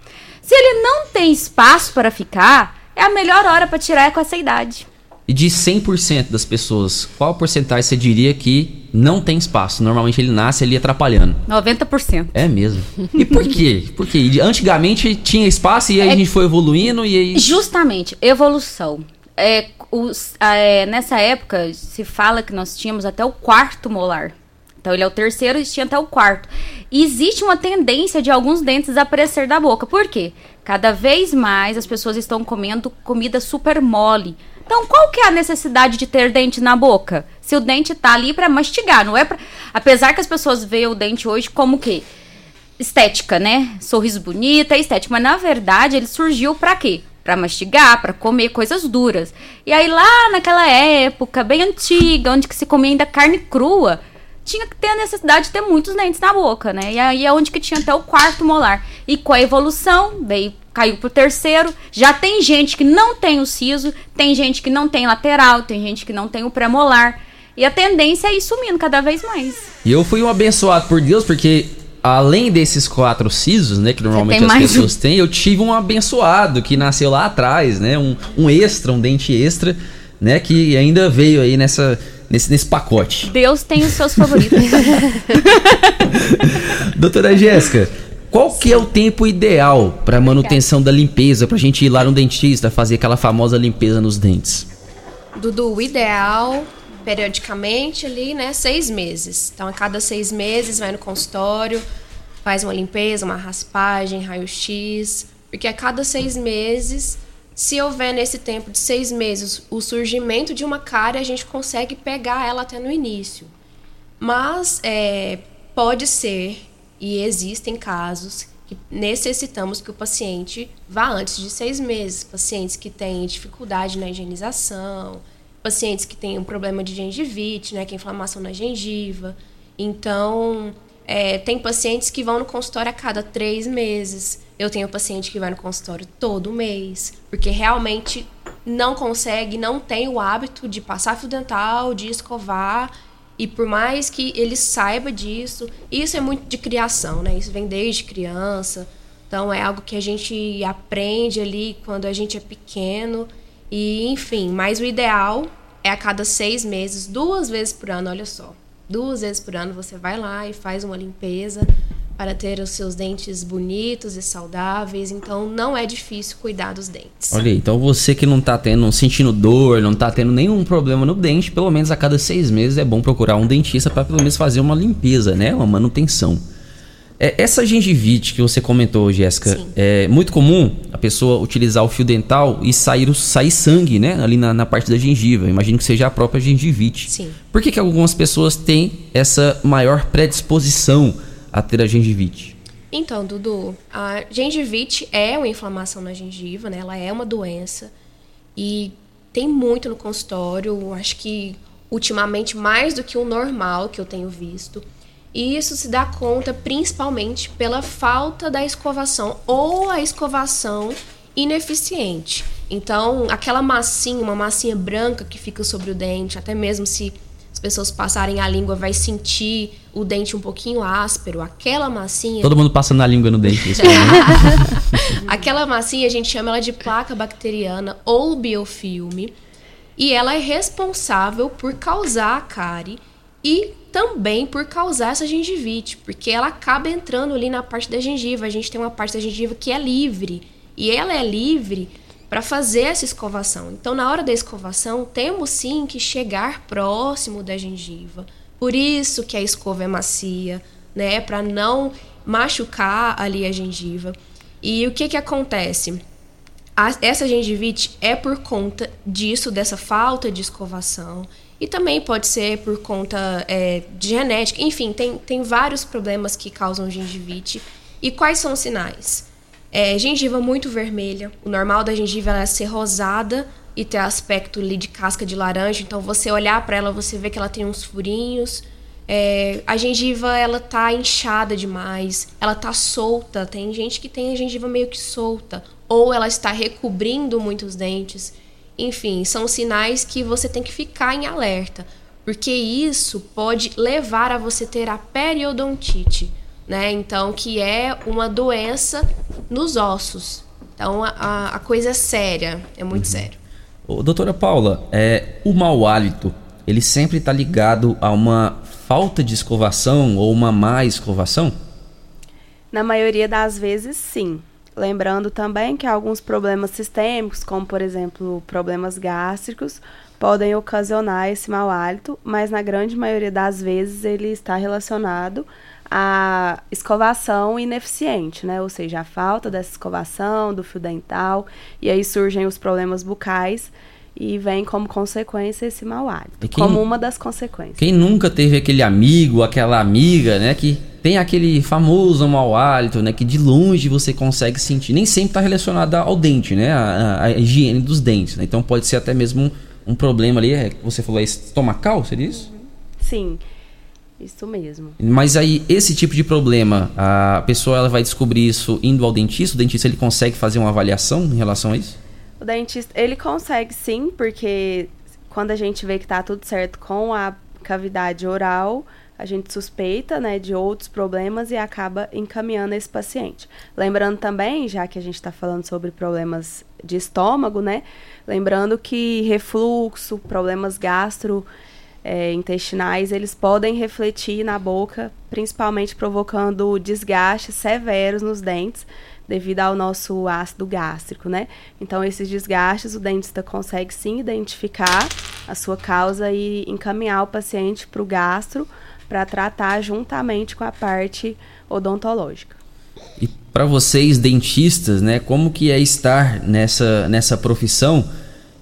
Se ele não tem espaço para ficar, é a melhor hora para tirar é com essa idade. E de 100% das pessoas, qual porcentagem você diria que não tem espaço? Normalmente ele nasce ali atrapalhando. 90%. É mesmo. E por quê? Porque antigamente tinha espaço e aí É- a gente foi evoluindo e aí. Justamente, evolução. É, os, é, nessa época, se fala que nós tínhamos até o quarto molar. Então, ele é o terceiro e tinha até o quarto. E existe uma tendência de alguns dentes aparecer da boca. Por quê? Cada vez mais as pessoas estão comendo comida super mole. Então, qual que é a necessidade de ter dente na boca? Se o dente tá ali para mastigar, não é para Apesar que as pessoas veem o dente hoje como o quê? estética, né? Sorriso bonito, é estética, mas na verdade ele surgiu pra quê? Pra mastigar, pra comer coisas duras. E aí lá naquela época bem antiga, onde que se comia ainda carne crua, tinha que ter a necessidade de ter muitos dentes na boca, né? E aí é onde que tinha até o quarto molar. E com a evolução, veio caiu pro terceiro. Já tem gente que não tem o siso, tem gente que não tem lateral, tem gente que não tem o premolar. E a tendência é ir sumindo cada vez mais. E eu fui um abençoado por Deus porque além desses quatro sisos, né, que normalmente as pessoas têm, eu tive um abençoado que nasceu lá atrás, né, um, um extra, um dente extra, né, que ainda veio aí nessa nesse, nesse pacote. Deus tem os seus favoritos. [LAUGHS] Doutora Jéssica, qual que é o tempo ideal para manutenção da limpeza, pra gente ir lá no dentista fazer aquela famosa limpeza nos dentes? Dudu, o ideal, periodicamente ali, né? Seis meses. Então, a cada seis meses vai no consultório, faz uma limpeza, uma raspagem, raio-x. Porque a cada seis meses, se houver nesse tempo de seis meses o surgimento de uma cárie, a gente consegue pegar ela até no início. Mas é, pode ser, e existem casos, que necessitamos que o paciente vá antes de seis meses. Pacientes que têm dificuldade na higienização, pacientes que têm um problema de gengivite, né, que é inflamação na gengiva. Então, é, tem pacientes que vão no consultório a cada três meses. Eu tenho paciente que vai no consultório todo mês, porque realmente não consegue, não tem o hábito de passar fio dental, de escovar. E por mais que ele saiba disso, isso é muito de criação, né? Isso vem desde criança. Então é algo que a gente aprende ali quando a gente é pequeno. E enfim, mas o ideal é a cada seis meses, duas vezes por ano, olha só. Duas vezes por ano você vai lá e faz uma limpeza para ter os seus dentes bonitos e saudáveis. Então não é difícil cuidar dos dentes. Olha aí, então você que não tá tendo, sentindo dor, não tá tendo nenhum problema no dente, pelo menos a cada seis meses é bom procurar um dentista para pelo menos fazer uma limpeza, né? Uma manutenção. É, essa gengivite que você comentou, Jéssica, é muito comum a pessoa utilizar o fio dental e sair, sair sangue, né? Ali na, na parte da gengiva. Imagino que seja a própria gengivite. Sim. Por que, que algumas pessoas têm essa maior predisposição a ter a gengivite? Então, Dudu, a gengivite é uma inflamação na gengiva, né? Ela é uma doença e tem muito no consultório, acho que ultimamente mais do que o normal que eu tenho visto. E isso se dá conta principalmente pela falta da escovação ou a escovação ineficiente. Então, aquela massinha, uma massinha branca que fica sobre o dente, até mesmo se as pessoas passarem a língua, vai sentir o dente um pouquinho áspero. Aquela massinha. Todo mundo passando a língua no dente. nesse momento. [LAUGHS] Aquela massinha a gente chama ela de placa bacteriana ou biofilme. E ela é responsável por causar a cárie e também por causar essa gengivite, porque ela acaba entrando ali na parte da gengiva. A gente tem uma parte da gengiva que é livre, e ela é livre para fazer essa escovação. Então, na hora da escovação, temos sim que chegar próximo da gengiva. Por isso que a escova é macia, né, para não machucar ali a gengiva. E o que que acontece? A, essa gengivite é por conta disso, dessa falta de escovação. E também pode ser por conta é, de genética. Enfim, tem, tem vários problemas que causam gengivite. E quais são os sinais? É, gengiva muito vermelha. O normal da gengiva é ser rosada e ter aspecto ali de casca de laranja. Então, você olhar para ela, você vê que ela tem uns furinhos. É, a gengiva, ela tá inchada demais. Ela tá solta. Tem gente que tem a gengiva meio que solta. Ou ela está recobrindo muitos dentes. Enfim, são sinais que você tem que ficar em alerta. Porque isso pode levar a você ter a periodontite né? Então, que é uma doença nos ossos. Então, a, a coisa é séria, é muito uhum. sério. Ô, doutora Paula, é, o mau hálito, ele sempre está ligado a uma falta de escovação ou uma má escovação? Na maioria das vezes, sim. Lembrando também que alguns problemas sistêmicos, como por exemplo problemas gástricos, podem ocasionar esse mau hálito, mas na grande maioria das vezes ele está relacionado a escovação ineficiente, né? Ou seja, a falta dessa escovação, do fio dental, e aí surgem os problemas bucais e vem como consequência esse mau hálito, quem, como uma das consequências. Quem nunca teve aquele amigo, aquela amiga, né, que tem aquele famoso mau hálito, né, que de longe você consegue sentir, nem sempre está relacionado ao dente, né, a, a, higiene dos dentes, né? então pode ser até mesmo um, um problema ali, é, você falou estomacal, seria isso? Sim. Isso mesmo. Mas aí, esse tipo de problema, a pessoa ela vai descobrir isso indo ao dentista? O dentista ele consegue fazer uma avaliação em relação a isso? O dentista, ele consegue sim, porque quando a gente vê que está tudo certo com a cavidade oral, a gente suspeita né, de outros problemas e acaba encaminhando esse paciente. Lembrando também, já que a gente está falando sobre problemas de estômago, né? Lembrando que refluxo, problemas gastro é, intestinais, eles podem refletir na boca, principalmente provocando desgastes severos nos dentes, devido ao nosso ácido gástrico, né? Então, esses desgastes, o dentista consegue sim identificar a sua causa e encaminhar o paciente para o gastro para tratar juntamente com a parte odontológica. E para vocês dentistas, né, como que é estar nessa nessa profissão?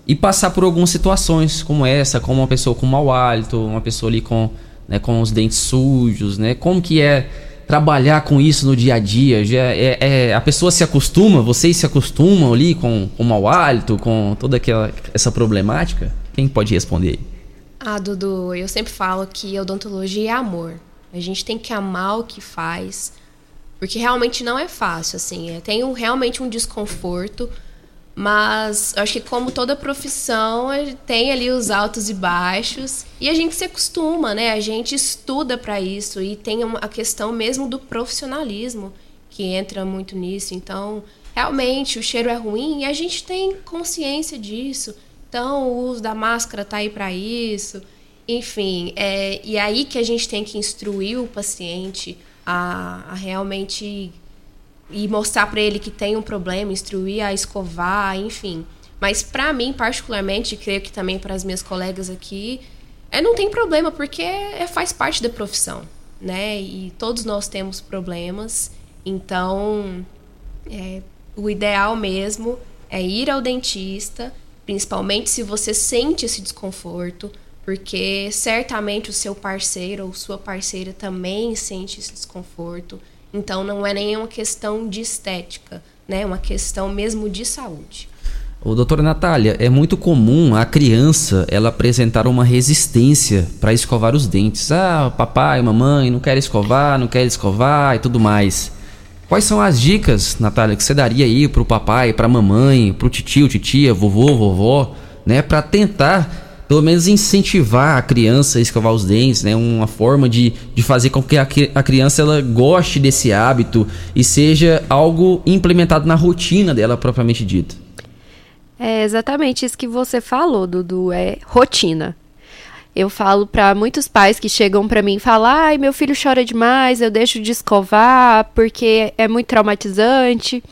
E passar por algumas situações como essa, como uma pessoa com mau hálito, uma pessoa ali com, né, com os dentes sujos, né? Como que é trabalhar com isso no dia a dia? Já é, é, a pessoa se acostuma, vocês se acostumam ali com o mau hálito, com toda aquela essa problemática? Quem pode responder aí? Ah, Dudu, eu sempre falo que odontologia é amor. A gente tem que amar o que faz, porque realmente não é fácil, assim. É, tem um, realmente um desconforto, mas eu acho que como toda profissão, tem ali os altos e baixos e a gente se acostuma, né? A gente estuda para isso e tem a questão mesmo do profissionalismo que entra muito nisso. Então, realmente o cheiro é ruim e a gente tem consciência disso. Então, o uso da máscara tá aí para isso. Enfim, é, e aí que a gente tem que instruir o paciente a, a realmente e mostrar para ele que tem um problema, instruir a escovar, enfim. Mas para mim, particularmente, creio que também para as minhas colegas aqui, é, não tem problema, porque é, faz parte da profissão, né? E todos nós temos problemas, então é, o ideal mesmo é ir ao dentista, principalmente se você sente esse desconforto, porque certamente o seu parceiro ou sua parceira também sente esse desconforto. Então não é nenhuma questão de estética, né? É uma questão mesmo de saúde. O doutora Natália, é muito comum a criança ela apresentar uma resistência para escovar os dentes. Ah, papai, mamãe, não quer escovar, não quer escovar e tudo mais. Quais são as dicas, Natália, que você daria aí para o papai, para a mamãe, para o tio, titia, vovô, vovó, né, para tentar pelo menos incentivar a criança a escovar os dentes, né? Uma forma de, de fazer com que a, a criança ela goste desse hábito e seja algo implementado na rotina dela propriamente dita. É exatamente isso que você falou, Dudu, é rotina. Eu falo para muitos pais que chegam para mim e falam: "Ai, meu filho chora demais, eu deixo de escovar porque é muito traumatizante".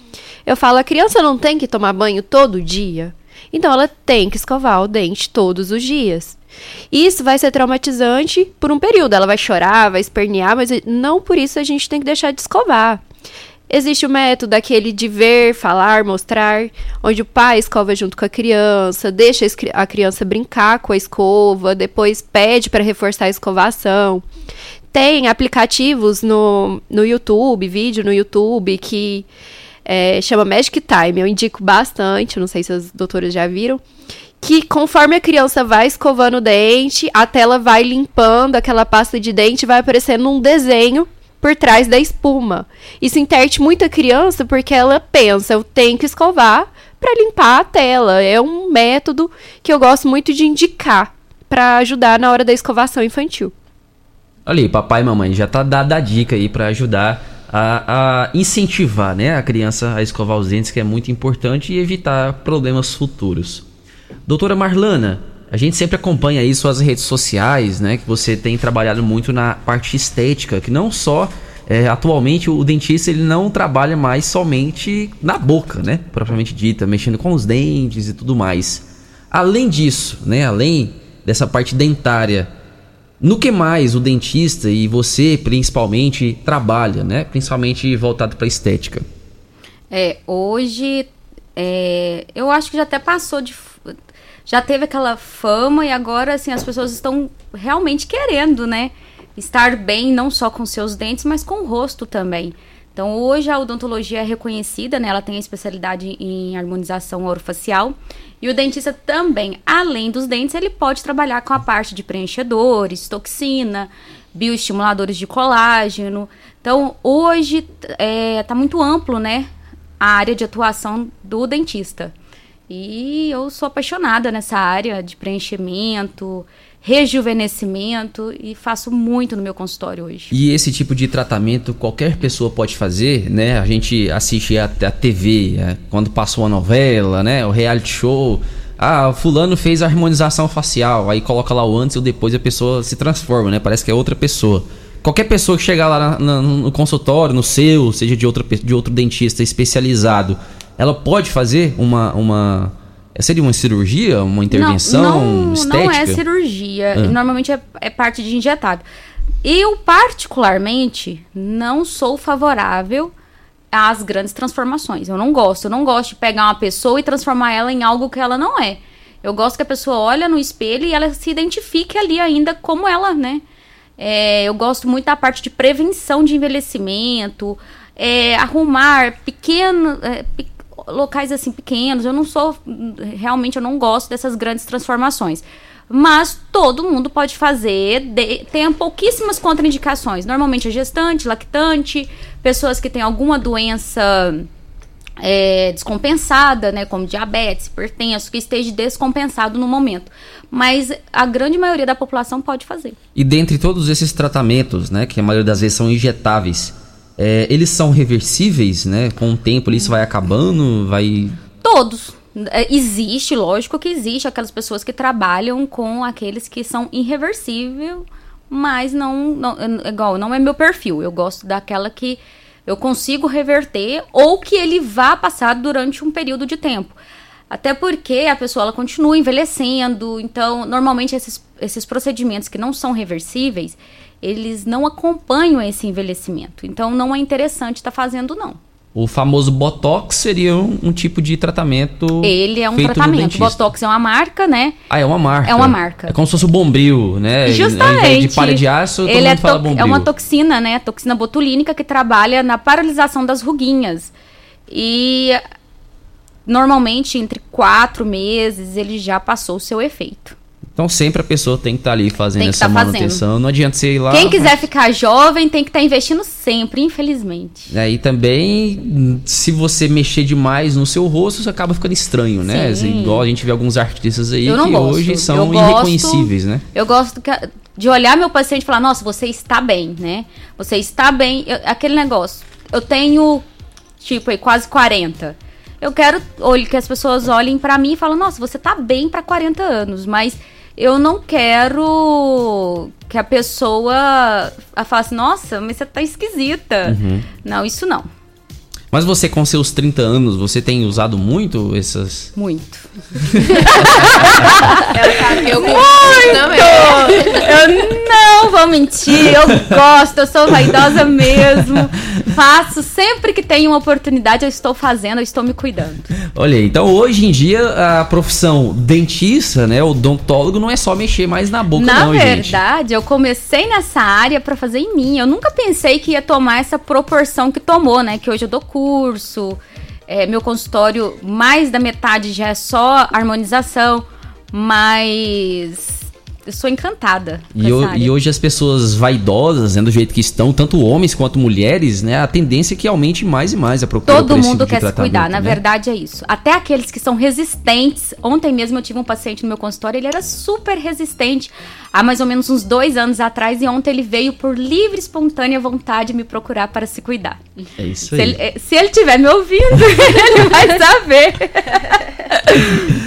Eu falo: "A criança não tem que tomar banho todo dia". Então ela tem que escovar o dente todos os dias. Isso vai ser traumatizante por um período. Ela vai chorar, vai espernear, mas não por isso a gente tem que deixar de escovar. Existe o método aquele de ver, falar, mostrar, onde o pai escova junto com a criança, deixa a criança brincar com a escova, depois pede para reforçar a escovação. Tem aplicativos no, no YouTube, vídeo no YouTube que é, chama Magic Time. Eu indico bastante, não sei se as doutoras já viram. Que conforme a criança vai escovando o dente, a tela vai limpando aquela pasta de dente, vai aparecendo um desenho por trás da espuma. Isso interte muito a criança porque ela pensa, eu tenho que escovar para limpar a tela. É um método que eu gosto muito de indicar para ajudar na hora da escovação infantil. Olha aí, papai e mamãe, já tá dada a dica aí para ajudar a, a, incentivar né, a criança a escovar os dentes, que é muito importante, e evitar problemas futuros. Doutora Marlana, a gente sempre acompanha aí suas redes sociais, né? Que você tem trabalhado muito na parte estética, que não só é, atualmente o dentista ele não trabalha mais somente na boca, né? Propriamente dita, mexendo com os dentes e tudo mais. Além disso, né? Além dessa parte dentária, no que mais o dentista e você principalmente trabalha, né? Principalmente voltado para estética. É, hoje é, eu acho que já até passou de já teve aquela fama e agora assim as pessoas estão realmente querendo, né, estar bem não só com seus dentes, mas com o rosto também. Então, hoje a odontologia é reconhecida, né? Ela tem especialidade em harmonização orofacial. E o dentista também, além dos dentes, ele pode trabalhar com a parte de preenchedores, toxina, bioestimuladores de colágeno. Então, hoje é, tá muito amplo, né? A área de atuação do dentista. E eu sou apaixonada nessa área de preenchimento, rejuvenescimento e faço muito no meu consultório hoje. E esse tipo de tratamento qualquer pessoa pode fazer, né? A gente assiste a, a TV, é, quando passa uma novela, né? O reality show. Ah, o fulano fez a harmonização facial, aí coloca lá o antes e o depois e a pessoa se transforma, né? Parece que é outra pessoa. Qualquer pessoa que chegar lá na, na, no consultório, no seu, seja de, outra, de outro dentista especializado, ela pode fazer uma. uma seria uma cirurgia, uma intervenção não, não, estética? Não é cirurgia. Ah. Normalmente é, é parte de injetado. Eu, particularmente, não sou favorável às grandes transformações. Eu não gosto. Eu não gosto de pegar uma pessoa e transformar ela em algo que ela não é. Eu gosto que a pessoa olha no espelho e ela se identifique ali ainda como ela, né? É, eu gosto muito da parte de prevenção de envelhecimento, é, arrumar pequeno, é, locais assim pequenos. Eu não sou realmente eu não gosto dessas grandes transformações. Mas todo mundo pode fazer, de, tem pouquíssimas contraindicações. Normalmente é gestante, lactante, pessoas que têm alguma doença é, descompensada, né, como diabetes, hipertenso, que esteja descompensado no momento. Mas a grande maioria da população pode fazer. E dentre todos esses tratamentos, né, que a maioria das vezes são injetáveis, é, eles são reversíveis, né? Com o tempo isso vai acabando, vai... Todos. É, existe, lógico que existe aquelas pessoas que trabalham com aqueles que são irreversíveis, mas não, não, igual, não é meu perfil. Eu gosto daquela que eu consigo reverter ou que ele vá passar durante um período de tempo. Até porque a pessoa ela continua envelhecendo, então normalmente esses, esses procedimentos que não são reversíveis, eles não acompanham esse envelhecimento. Então não é interessante estar tá fazendo não. O famoso Botox seria um, um, tipo de tratamento. Ele é um tratamento. Botox é uma marca, né? Ah, é uma marca. É uma marca. É como se fosse o bombril, né? Justamente. De palha de aço, todo Ele mundo é, fala bombril. é uma toxina, né? Toxina botulínica que trabalha na paralisação das ruguinhas. E normalmente entre quatro meses ele já passou o seu efeito. Então sempre a pessoa tem que estar tá ali fazendo essa tá manutenção. Fazendo. Não adianta você ir lá. Quem quiser ficar jovem tem que estar tá investindo sempre, infelizmente. É, e também, se você mexer demais no seu rosto, você acaba ficando estranho, né? Sim. Igual a gente vê alguns artistas aí que gosto. hoje são eu irreconhecíveis, gosto, né? Eu gosto de olhar meu paciente e falar, nossa, você está bem, né? Você está bem. Eu, aquele negócio. Eu tenho, tipo, aí, quase 40 Eu quero que as pessoas olhem pra mim e falem, nossa, você tá bem pra 40 anos, mas eu não quero que a pessoa a- assim, nossa, mas você tá esquisita. Uhum. Não, isso não. Mas você com seus 30 anos, você tem usado muito essas. Muito. [LAUGHS] Eu Muito! também. Eu não vou mentir, eu gosto, eu sou vaidosa mesmo. Faço, sempre que tenho uma oportunidade, eu estou fazendo, eu estou me cuidando. Olha então hoje em dia a profissão dentista, né, odontólogo não é só mexer mais na boca Na não, gente. verdade, eu comecei nessa área pra fazer em mim. Eu nunca pensei que ia tomar essa proporção que tomou, né? Que hoje eu dou curso, é, meu consultório, mais da metade já é só harmonização, mas eu sou encantada. E, e hoje as pessoas vaidosas, né, do jeito que estão, tanto homens quanto mulheres, né, a tendência é que aumente mais e mais a procura Todo mundo tipo quer se cuidar, na né? verdade é isso. Até aqueles que são resistentes. Ontem mesmo eu tive um paciente no meu consultório, ele era super resistente há mais ou menos uns dois anos atrás, e ontem ele veio por livre, espontânea vontade me procurar para se cuidar. É isso Se aí. ele, eh, se ele estiver me ouvindo, [LAUGHS] ele vai saber.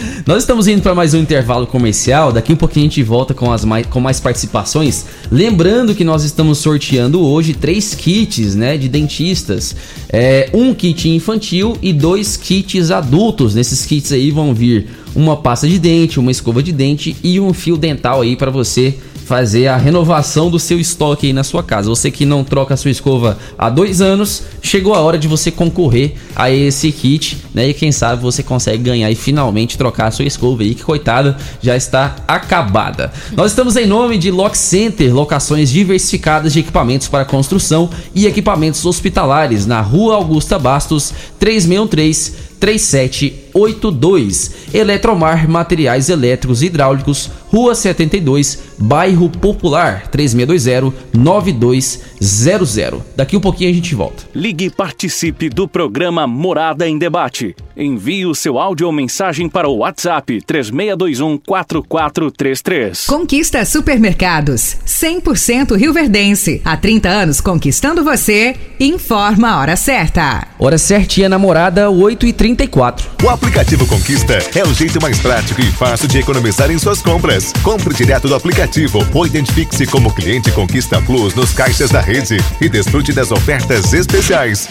[LAUGHS] Nós estamos indo para mais um intervalo comercial. Daqui um pouquinho a gente volta com, as mais, com mais participações. Lembrando que nós estamos sorteando hoje três kits né, de dentistas: É, um kit infantil e dois kits adultos. Nesses kits aí vão vir uma pasta de dente, uma escova de dente e um fio dental aí para você fazer a renovação do seu estoque aí na sua casa. Você que não troca a sua escova há dois anos, chegou a hora de você concorrer a esse kit, né? E quem sabe você consegue ganhar e finalmente trocar a sua escova aí, que coitada, já está acabada. Nós estamos em nome de Lock Center, locações diversificadas de equipamentos para construção e equipamentos hospitalares, na Rua Augusta Bastos, 3613 3782. Eletromar Materiais Elétricos e Hidráulicos, Rua 72, Bairro Popular, 3620-9200. Daqui um pouquinho a gente volta. Ligue e participe do programa Morada em Debate. Envie o seu áudio ou mensagem para o WhatsApp 3621-4433. Conquista Supermercados, 100% Rio Verdense. Há 30 anos conquistando você. Informa a hora certa. Hora certinha, namorada, 8h34. O aplicativo Conquista é o jeito mais prático e fácil de economizar em suas compras. Compre direto do aplicativo ou identifique-se como cliente Conquista Plus nos caixas da rede e desfrute das ofertas especiais.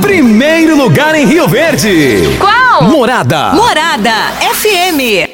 Primeiro lugar em Rio Verde. Qual? Morada. Morada FM.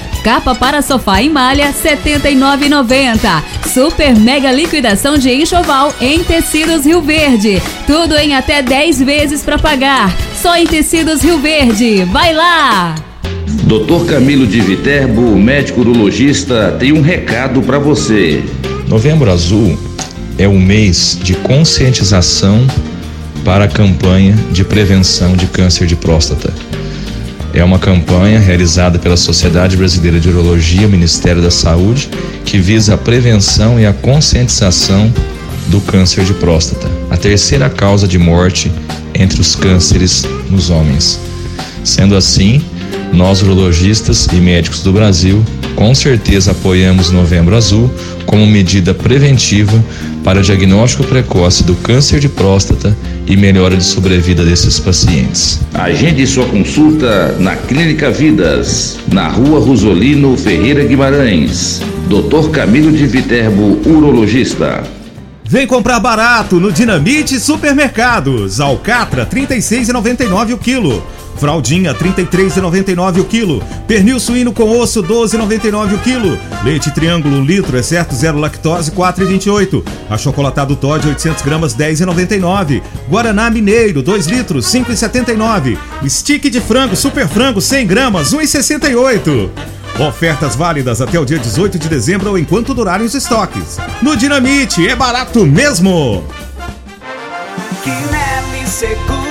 Capa para sofá em malha R$ 79,90. Super mega liquidação de enxoval em Tecidos Rio Verde. Tudo em até 10 vezes para pagar. Só em Tecidos Rio Verde. Vai lá! Dr. Camilo de Viterbo, médico urologista, tem um recado para você. Novembro Azul é o mês de conscientização para a campanha de prevenção de câncer de próstata. É uma campanha realizada pela Sociedade Brasileira de Urologia, Ministério da Saúde, que visa a prevenção e a conscientização do câncer de próstata, a terceira causa de morte entre os cânceres nos homens. Sendo assim, nós urologistas e médicos do Brasil com certeza apoiamos Novembro Azul como medida preventiva para diagnóstico precoce do câncer de próstata e melhora de sobrevida desses pacientes. Agende sua consulta na Clínica Vidas, na Rua Rosolino Ferreira Guimarães. Dr. Camilo de Viterbo, urologista. Vem comprar barato no Dinamite Supermercados. Alcatra 36,99 o quilo. Fraldinha 33,99 o quilo. Pernil suíno com osso 12,99 o quilo. Leite triângulo um litro, exceto zero lactose 4,28. Achocolatado Todd 800 gramas 10,99. Guaraná Mineiro 2 litros 5,79. Stick de frango super frango 100 gramas 1,68. Ofertas válidas até o dia 18 de dezembro ou enquanto durarem os estoques. No Dinamite é barato mesmo! Quinelli Seguros,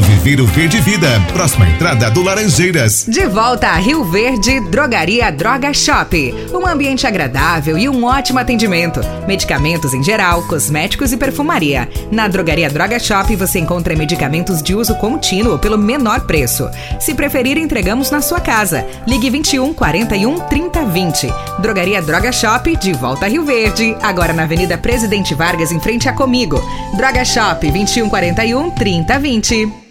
Viveiro Verde Vida. Próxima entrada do Laranjeiras. De volta a Rio Verde, Drogaria Droga Shop. Um ambiente agradável e um ótimo atendimento. Medicamentos em geral, cosméticos e perfumaria. Na Drogaria Droga Shop você encontra medicamentos de uso contínuo pelo menor preço. Se preferir, entregamos na sua casa. Ligue 21 41 30 20. Drogaria Droga Shop, de volta a Rio Verde. Agora na Avenida Presidente Vargas, em frente a Comigo. Droga Shop 21 41 30 20.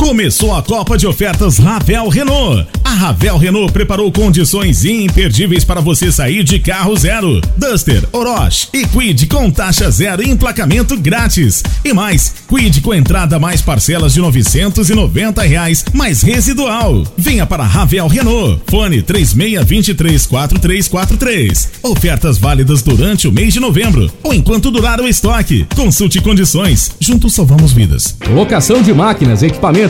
Começou a Copa de Ofertas Ravel Renault. A Ravel Renault preparou condições imperdíveis para você sair de carro zero. Duster, Orochi e Quid com taxa zero e emplacamento grátis. E mais, Quid com entrada mais parcelas de 990 reais, mais residual. Venha para Ravel Renault. Fone 36234343. Ofertas válidas durante o mês de novembro ou enquanto durar o estoque. Consulte condições. Juntos salvamos vidas. Locação de máquinas, equipamentos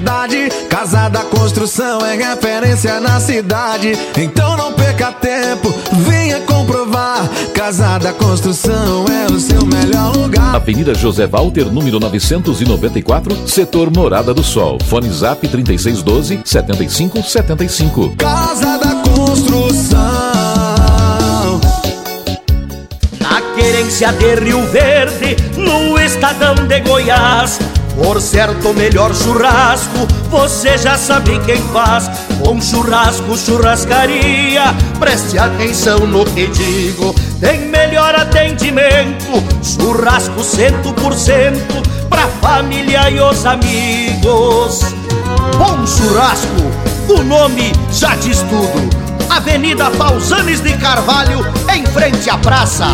variedade. Casa da Construção é referência na cidade. Então não perca tempo, venha comprovar. Casa da Construção é o seu melhor lugar. Avenida José Walter, número 994, setor Morada do Sol. Fone Zap 3612 7575. Casa da Construção. Na querência de Rio Verde, no estadão de Goiás. Por certo, melhor churrasco, você já sabe quem faz. Bom churrasco, churrascaria, preste atenção no que digo. Tem melhor atendimento, churrasco cento por cento, pra família e os amigos. Bom churrasco, o nome já diz tudo. Avenida Pausanes de Carvalho, em frente à praça.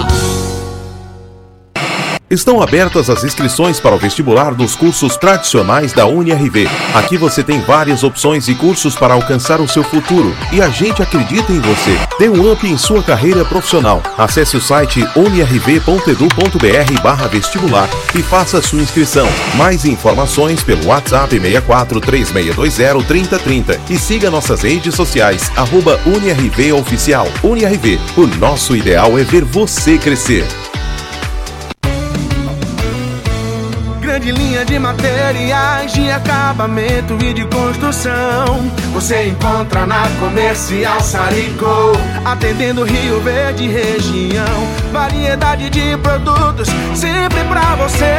Estão abertas as inscrições para o vestibular dos cursos tradicionais da UniRV. Aqui você tem várias opções e cursos para alcançar o seu futuro e a gente acredita em você. Dê um up em sua carreira profissional. Acesse o site unirv.edu.br vestibular e faça sua inscrição. Mais informações pelo WhatsApp 64 3620 3030 e siga nossas redes sociais arroba Oficial. UniRV, o nosso ideal é ver você crescer. Grande linha de materiais de acabamento e de construção. Você encontra na Comercial Sarico, atendendo Rio Verde região. Variedade de produtos sempre pra você.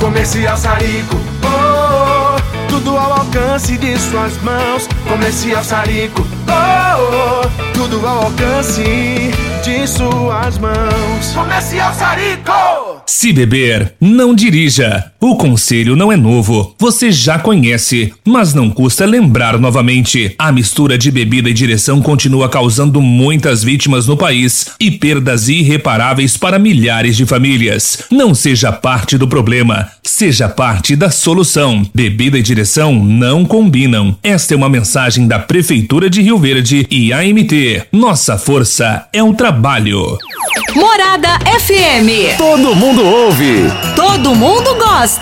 Comercial Sarico, oh, oh, tudo ao alcance de suas mãos. Comercial Sarico, oh, oh, tudo ao alcance de suas mãos. Comercial Sarico! Se beber, não dirija. O conselho não é novo, você já conhece, mas não custa lembrar novamente. A mistura de bebida e direção continua causando muitas vítimas no país e perdas irreparáveis para milhares de famílias. Não seja parte do problema, seja parte da solução. Bebida e direção não combinam. Esta é uma mensagem da Prefeitura de Rio Verde e AMT. Nossa força é o trabalho. Morada FM. Todo mundo ouve. Todo mundo gosta.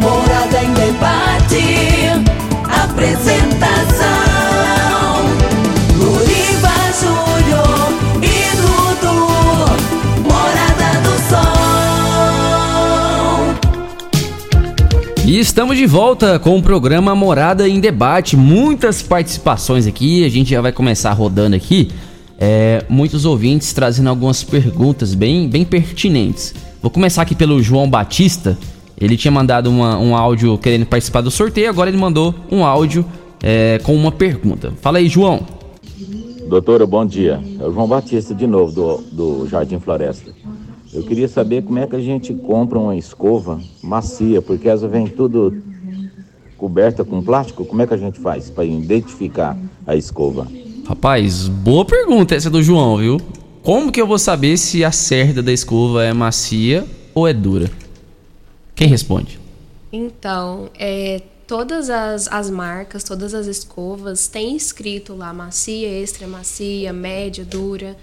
Morada em debate. Apresentação. Luriva Júnior e Dudu. Morada do Sol. E estamos de volta com o programa Morada em Debate. Muitas participações aqui, a gente já vai começar rodando aqui. É, muitos ouvintes trazendo algumas perguntas bem, bem pertinentes. Vou começar aqui pelo João Batista. Ele tinha mandado uma- um áudio querendo participar do sorteio, agora ele mandou um áudio é, com uma pergunta. Fala aí, João. Doutora, bom dia. É o João Batista de novo, do, do Jardim Floresta. Eu queria saber como é que a gente compra uma escova macia, porque essa vem tudo coberta com plástico. Como é que a gente faz para identificar a escova? Rapaz, boa pergunta essa do João, viu? Como que eu vou saber se a cerda da escova é macia ou é dura? Quem responde? Então, é, todas as, as marcas, todas as escovas têm escrito lá macia, extra macia, média, dura,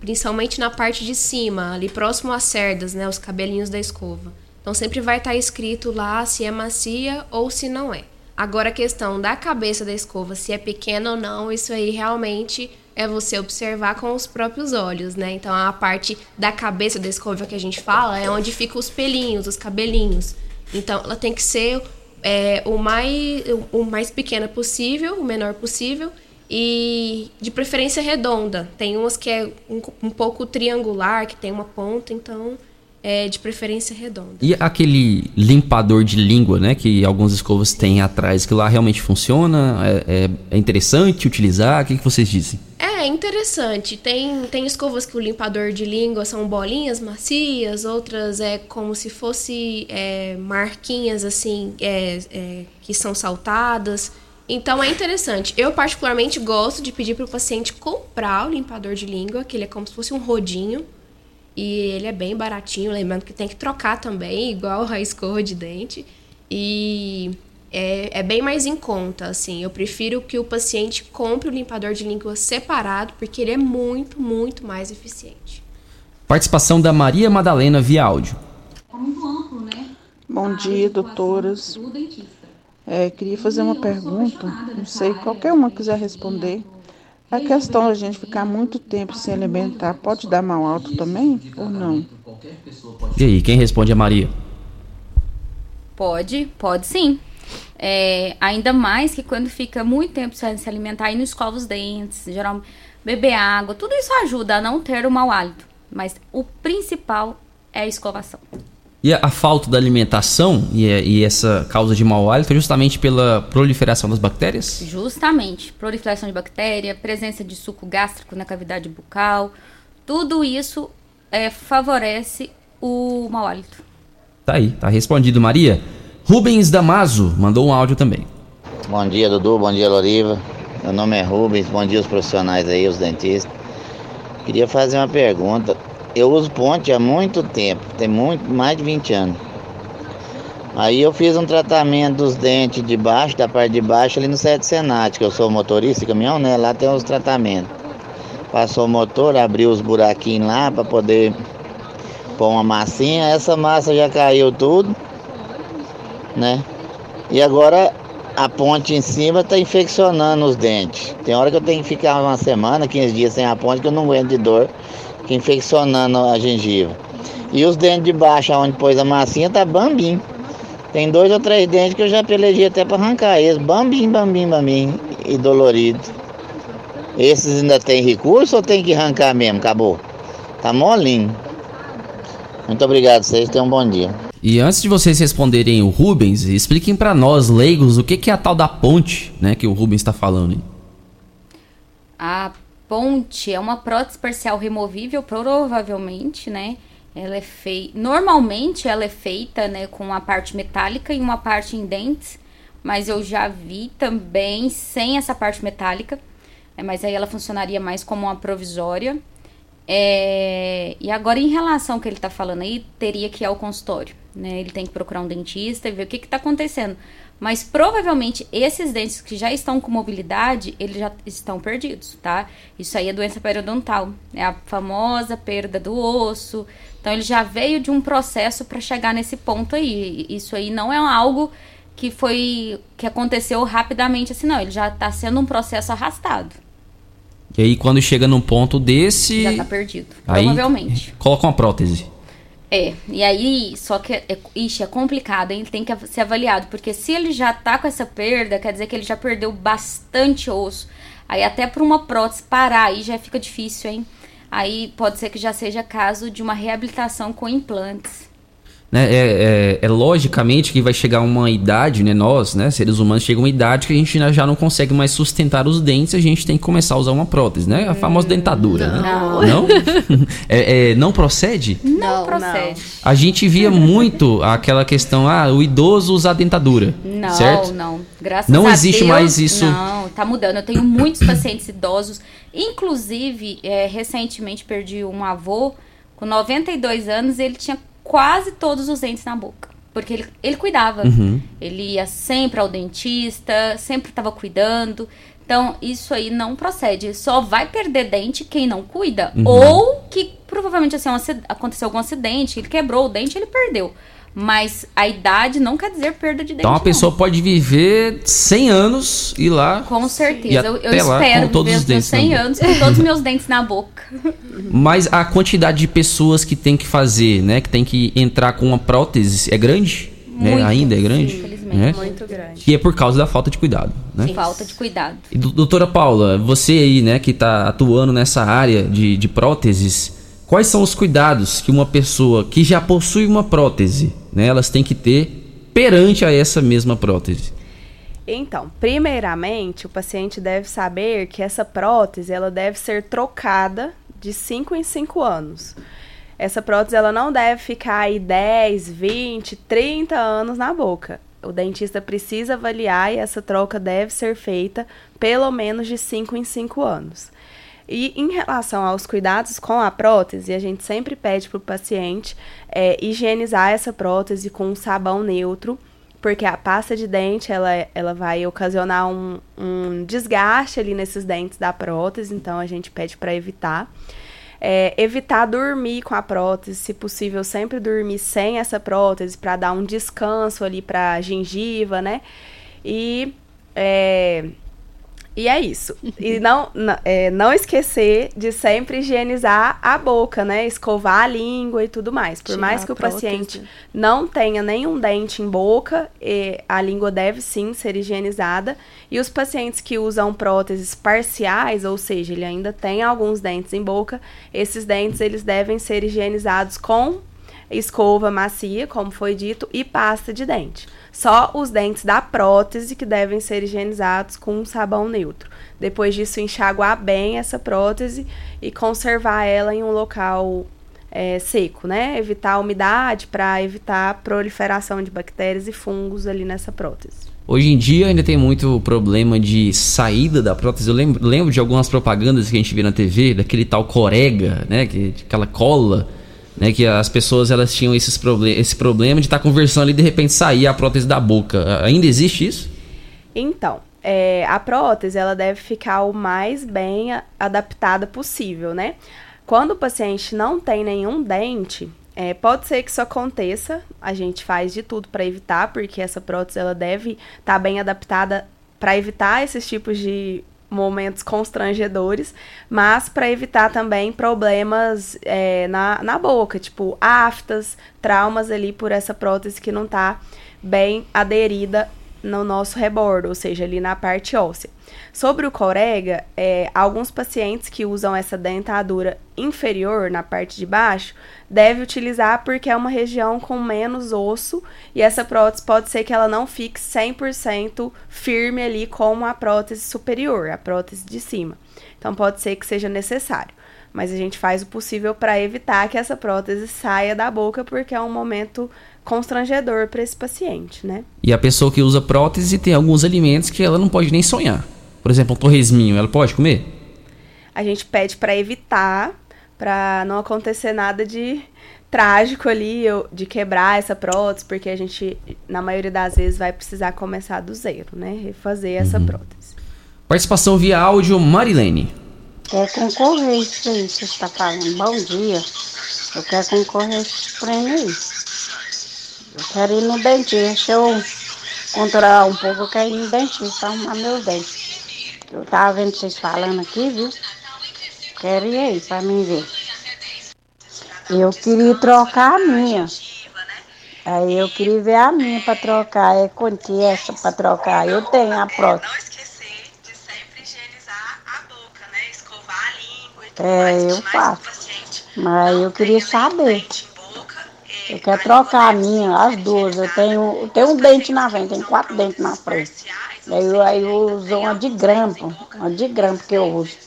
principalmente na parte de cima, ali próximo às cerdas, né, os cabelinhos da escova. Então sempre vai estar escrito lá se é macia ou se não é. Agora a questão da cabeça da escova, se é pequena ou não, isso aí realmente é você observar com os próprios olhos, né? Então a parte da cabeça da escova que a gente fala é onde ficam os pelinhos, os cabelinhos. Então ela tem que ser é, o, mais, o mais pequena possível, o menor possível e de preferência redonda. Tem umas que é um, um pouco triangular, que tem uma ponta, então é de preferência redonda. E aquele limpador de língua, né? Que algumas escovas têm atrás, que lá realmente funciona? É, é- é interessante utilizar? O que, que vocês dizem? É interessante. Tem, tem escovas que o limpador de língua são bolinhas macias, outras é como se fosse é, marquinhas assim é, é, que são saltadas. Então é interessante. Eu particularmente gosto de pedir para o paciente comprar o limpador de língua, que ele é como se fosse um rodinho. E ele é bem baratinho, lembrando que tem que trocar também, igual a escova de dente. E é, é bem mais em conta, assim. Eu prefiro que o paciente compre o limpador de língua separado, porque ele é muito, muito mais eficiente. Participação da Maria Madalena via áudio. Bom dia, doutoras. É, queria fazer uma pergunta, não sei, qualquer uma quiser responder. A questão da gente ficar muito tempo sem alimentar pode dar mal alto também ou não? E aí, quem responde é a Maria? Pode, pode sim. É, ainda mais que quando fica muito tempo sem se alimentar e não escova os dentes, geralmente beber água, tudo isso ajuda a não ter o mau hálito. Mas o principal é a escovação. E a, a falta da alimentação e, é- e essa causa de mau hálito é justamente pela proliferação das bactérias? Justamente, proliferação de bactéria, presença de suco gástrico na cavidade bucal, tudo isso é, favorece o mau hálito. Tá aí, tá respondido, Maria. Rubens Damaso mandou um áudio também. Bom dia, Dudu. Bom dia, Loriva. Meu nome é Rubens. Bom dia, os profissionais aí, os dentistas. Queria fazer uma pergunta. Eu uso ponte há muito tempo, tem muito, mais de 20 anos. Aí eu fiz um tratamento dos dentes de baixo, da parte de baixo, ali no Sete Senat, que eu sou motorista caminhão, né? Lá tem os tratamentos. Passou o motor, abriu os buraquinhos lá para poder pôr uma massinha. Essa massa já caiu tudo, né? E agora a ponte em cima está infeccionando os dentes. Tem hora que eu tenho que ficar uma semana, 15 dias sem a ponte, que eu não aguento de dor, que infeccionando a gengiva. E os dentes de baixo, onde pôs a massinha, tá bambim. Tem dois ou três dentes que eu já pelejei até para arrancar eles. Bambim, bambim, bambim. E dolorido. Esses ainda tem recurso ou tem que arrancar mesmo? Acabou. Tá molinho. Muito obrigado, vocês tenham um bom dia. E antes de vocês responderem o Rubens, expliquem pra nós, leigos, o que, que é a tal da ponte, né, que o Rubens tá falando. aí. A ponte é uma prótese parcial removível, provavelmente, né? Ela é feita. Normalmente ela é feita, né, com uma parte metálica e uma parte em dentes, mas eu já vi também sem essa parte metálica. É, mas aí ela funcionaria mais como uma provisória. É, e agora, em relação ao que ele está falando aí, teria que ir ao consultório. Né? Ele tem que procurar um dentista e ver o que está acontecendo. Mas provavelmente esses dentes que já estão com mobilidade, eles já estão perdidos, tá? Isso aí é doença periodontal. É a famosa perda do osso. Então ele já veio de um processo para chegar nesse ponto aí. Isso aí não é algo que foi que aconteceu rapidamente assim, não. Ele já está sendo um processo arrastado. E aí quando chega num ponto desse. Já tá perdido. Aí, provavelmente. Coloca uma prótese. É, e aí, só que, é, ixi, é complicado, hein? Tem que ser avaliado, porque se ele já tá com essa perda, quer dizer que ele já perdeu bastante osso. Aí até para uma prótese parar, aí já fica difícil, hein? Aí pode ser que já seja caso de uma reabilitação com implantes. Né? É, é, é, logicamente que vai chegar uma idade, né? Nós, né, seres humanos, chega uma idade que a gente já não consegue mais sustentar os dentes, a gente tem que começar a usar uma prótese, né? A famosa dentadura, não. né? Não? [LAUGHS] é, é, não procede? Não, procede. A gente via muito aquela questão, ah, o idoso usar dentadura. Não, certo? não. Graças não a existe Deus, mais isso. Não, tá mudando. Eu tenho muitos pacientes idosos. Inclusive, é, recentemente perdi um avô com 92 anos e ele tinha quase todos os dentes na boca. Porque ele, ele cuidava. Uhum. Ele ia sempre ao dentista, sempre estava cuidando. Então, isso aí não procede. Só vai perder dente quem não cuida. Uhum. Ou que provavelmente assim, um aconteceu algum acidente, ele quebrou o dente ele perdeu. Mas a idade não quer dizer perda de dente. Então a não. pessoa pode viver 100 anos e lá. Com certeza. Eu, eu espero com todos os dentes os meus 100 na boca. anos com todos os meus dentes na boca. [LAUGHS] Mas a quantidade de pessoas que tem que fazer, né? Que tem que entrar com uma prótese é grande? Né? Muito, Ainda é grande? infelizmente. né? Muito grande. E é por causa da falta de cuidado, né? Falta de cuidado. E, do- doutora Paula, você aí, né, que está atuando nessa área de, de próteses, quais são os cuidados que uma pessoa que já possui uma prótese, né, elas têm que ter perante a essa mesma prótese? Então, primeiramente, o paciente deve saber que essa prótese ela deve ser trocada de 5 em 5 anos. Essa prótese ela não deve ficar aí 10, 20, 30 anos na boca. O dentista precisa avaliar e essa troca deve ser feita pelo menos de 5 em 5 anos. E em relação aos cuidados com a prótese, a gente sempre pede para o paciente é, higienizar essa prótese com um sabão neutro, porque a pasta de dente ela, ela vai ocasionar um, um desgaste ali nesses dentes da prótese, então a gente pede para evitar. É, evitar dormir com a prótese, se possível, sempre dormir sem essa prótese para dar um descanso ali para a gengiva, né? E é, e é isso. E não, não, é, não esquecer de sempre higienizar a boca, né? Escovar a língua e tudo mais. Por Tirar mais que o paciente não tenha nenhum dente em boca, a língua deve sim ser higienizada. E os pacientes que usam próteses parciais, ou seja, ele ainda tem alguns dentes em boca, esses dentes eles devem ser higienizados com escova macia, como foi dito, e pasta de dente. Só os dentes da prótese que devem ser higienizados com um sabão neutro. Depois disso, enxaguar bem essa prótese e conservar ela em um local é, seco, né? Evitar a umidade para evitar a proliferação de bactérias e fungos ali nessa prótese. Hoje em dia ainda tem muito problema de saída da prótese. Eu lembro, lembro de algumas propagandas que a gente vê na TV, daquele tal corega, né? Que, aquela cola, né? Que as pessoas elas tinham esses proble esse problema de estar conversando ali e de repente sair a prótese da boca. Ainda existe isso? Então, é, a prótese ela deve ficar o mais bem adaptada possível, né? Quando o paciente não tem nenhum dente, é, pode ser que isso aconteça. A gente faz de tudo para evitar, porque essa prótese ela deve estar bem adaptada para evitar esses tipos de momentos constrangedores, mas para evitar também problemas é, na, na boca, tipo aftas, traumas ali por essa prótese que não está bem aderida no nosso rebordo, ou seja, ali na parte óssea. Sobre o corega, é, alguns pacientes que usam essa dentadura inferior na parte de baixo deve utilizar porque é uma região com menos osso e essa prótese pode ser que ela não fique 100% firme ali como a prótese superior, a prótese de cima. Então pode ser que seja necessário mas a gente faz o possível para evitar que essa prótese saia da boca, porque é um momento constrangedor para esse paciente, né? E a pessoa que usa prótese tem alguns alimentos que ela não pode nem sonhar. Por exemplo, um torresminho, ela pode comer? A gente pede para evitar, para não acontecer nada de trágico ali, de quebrar essa prótese, porque a gente, na maioria das vezes, vai precisar começar do zero, né? Refazer essa uhum. prótese. Participação via áudio, Marilene. Quer concorrer isso aí, você está falando. Bom dia. Eu quero concorrer a esse prêmio aí. Eu quero ir no dentista. Eu controlar um pouco, eu quero ir no dentista arrumar meus dentes. Eu tava vendo vocês falando aqui, viu? Quero ir aí pra mim ver. Eu queria trocar a minha. Aí eu queria ver a minha pra trocar. É quanto é essa pra trocar? Eu tenho a próxima. É, eu faço. Mas eu queria saber. Eu quero trocar a minha, as duas. Eu tenho, eu tenho um dente na frente, tenho quatro dentes na frente. Aí eu, aí eu uso uma de grampo, uma de grampo que eu uso.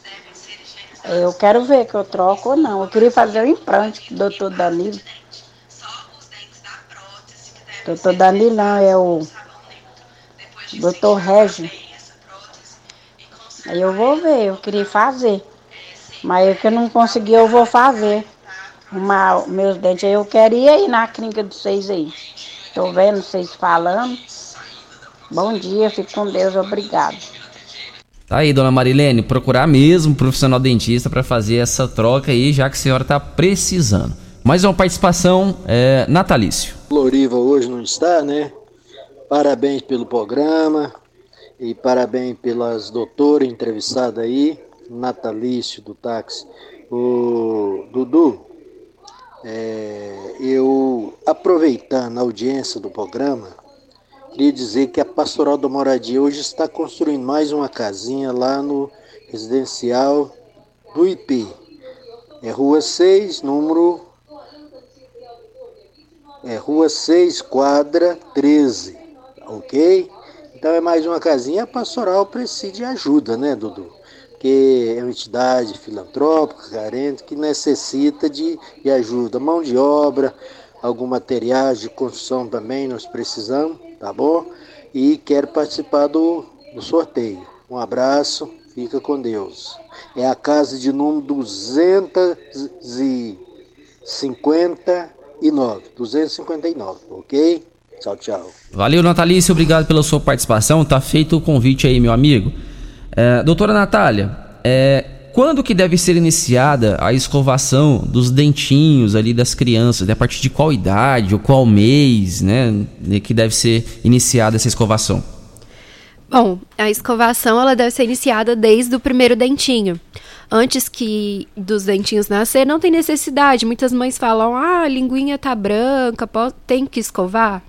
Eu quero ver que eu troco ou não. Eu queria fazer um implante com o doutor Danilo. Doutor Danilo não, é o doutor Régio. Aí eu vou ver, eu queria fazer. Mas o que eu não consegui, eu vou fazer. Uma, meus dentes, eu queria ir na clínica de vocês aí. Estou vendo vocês falando. Bom dia, fique com Deus, obrigado. Tá aí, dona Marilene, procurar mesmo um profissional dentista para fazer essa troca aí, já que a senhora está precisando. Mais uma participação, é, natalício. Loriva hoje não está, né? Parabéns pelo programa e parabéns pelas doutoras entrevistadas aí natalício do táxi. O Dudu, é, eu aproveitando a audiência do programa, queria dizer que a Pastoral da Moradia hoje está construindo mais uma casinha lá no residencial do IP. É Rua 6, número. É Rua 6, quadra 13. Ok? Então é mais uma casinha. A pastoral precisa de ajuda, né, Dudu? Que é uma entidade filantrópica, carente, que necessita de, de ajuda, mão de obra, algum material de construção também nós precisamos, tá bom? E quero participar do, do sorteio. Um abraço, fica com Deus. É a casa de número 259, 259, ok? Tchau, tchau. Valeu, Natalício, obrigado pela sua participação. Tá feito o convite aí, meu amigo. É, doutora Natália, é, quando que deve ser iniciada a escovação dos dentinhos ali das crianças? A partir de qual idade ou qual mês, né, que deve ser iniciada essa escovação? Bom, a escovação ela deve ser iniciada desde o primeiro dentinho. Antes que dos dentinhos nascer, não tem necessidade. Muitas mães falam: "Ah, a linguinha tá branca, tem que escovar?"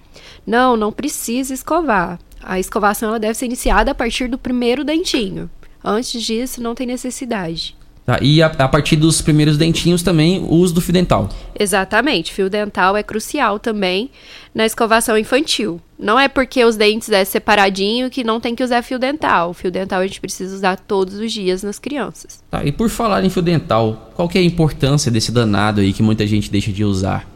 Não, não precisa escovar. A escovação ela deve ser iniciada a partir do primeiro dentinho. Antes disso, não tem necessidade. Tá, e a, a, partir dos primeiros dentinhos também, o uso do fio dental. Exatamente. Fio dental é crucial também na escovação infantil. Não é porque os dentes é separadinho que não tem que usar fio dental. O fio dental a gente precisa usar todos os dias nas crianças. Tá, e por falar em fio dental, qual que é a importância desse danado aí que muita gente deixa de usar?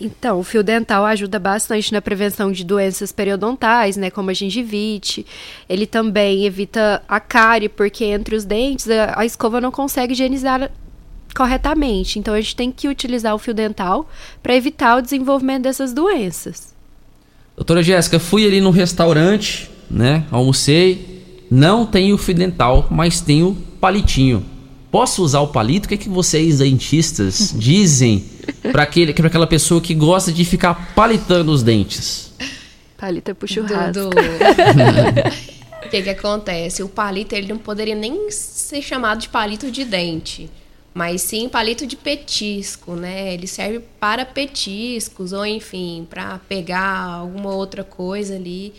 Então, o fio dental ajuda bastante na prevenção de doenças periodontais, né, como a gengivite. Ele também evita a cárie, porque entre os dentes a, a escova não consegue higienizar corretamente. Então, a gente tem que utilizar o fio dental para evitar o desenvolvimento dessas doenças. Doutora Jéssica, fui ali no restaurante, né, almocei, não tenho fio dental, mas tenho palitinho. Posso usar o palito? O que, é que vocês, dentistas, [LAUGHS] dizem para aquela pessoa que gosta de ficar palitando os dentes? Palito é pro churrasco. O que, que acontece? O palito ele não poderia nem ser chamado de palito de dente, mas sim palito de petisco, né? Ele serve para petiscos ou enfim, para pegar alguma outra coisa ali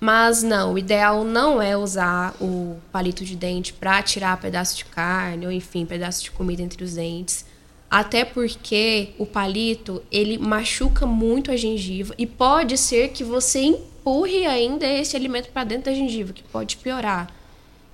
Mas não, o ideal não é usar o palito de dente para tirar pedaço de carne ou enfim, pedaço de comida entre os dentes. Até porque o palito, ele machuca muito a gengiva e pode ser que você empurre ainda esse alimento para dentro da gengiva, que pode piorar.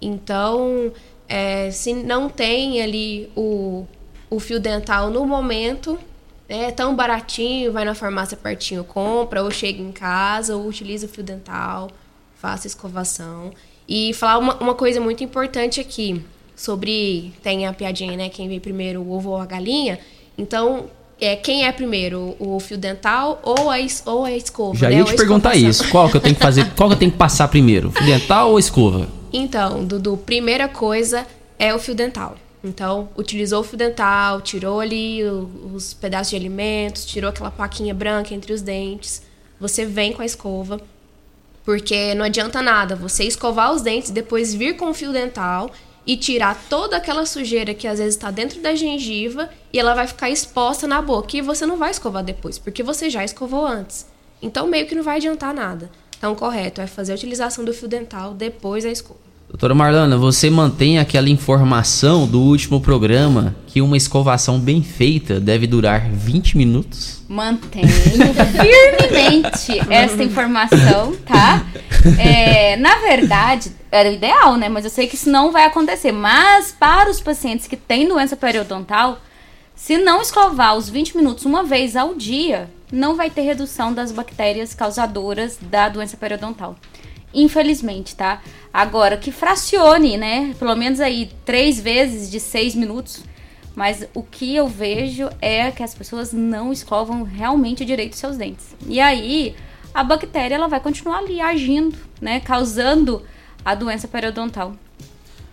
Então, é, se não tem ali o, o fio dental no momento, é tão baratinho, vai na farmácia pertinho, compra, ou chega em casa, ou utiliza o fio dental, faça escovação. E falar uma, uma coisa muito importante aqui, sobre, tem a piadinha, né, quem veio primeiro, o ovo ou a galinha. Então, é, quem é primeiro, o fio dental ou a, es, ou a escova? Já né? ia te perguntar isso. Qual que eu tenho que fazer? qual que eu tenho que passar primeiro? Fio dental ou escova? Então, Dudu, primeira coisa é o fio dental. Então, utilizou o fio dental, tirou ali os pedaços de alimentos, tirou aquela plaquinha branca entre os dentes. Você vem com a escova, porque não adianta nada você escovar os dentes, depois vir com o fio dental e tirar toda aquela sujeira que às vezes está dentro da gengiva e ela vai ficar exposta na boca e você não vai escovar depois, porque você já escovou antes. Então, meio que não vai adiantar nada. Então, correto é fazer a utilização do fio dental depois da escova. Doutora Marlana, você mantém aquela informação do último programa que uma escovação bem feita deve durar 20 minutos? Mantenho firmemente [LAUGHS] essa informação, tá? É, na verdade, era o ideal, né? Mas eu sei que isso não vai acontecer. Mas para os pacientes que têm doença periodontal, se não escovar os 20 minutos uma vez ao dia, não vai ter redução das bactérias causadoras da doença periodontal. Infelizmente, tá? Agora, que fracione, né? Pelo menos aí três vezes de seis minutos. Mas o que eu vejo é que as pessoas não escovam realmente direito seus dentes. E aí, a bactéria ela vai continuar ali agindo, né? Causando a doença periodontal.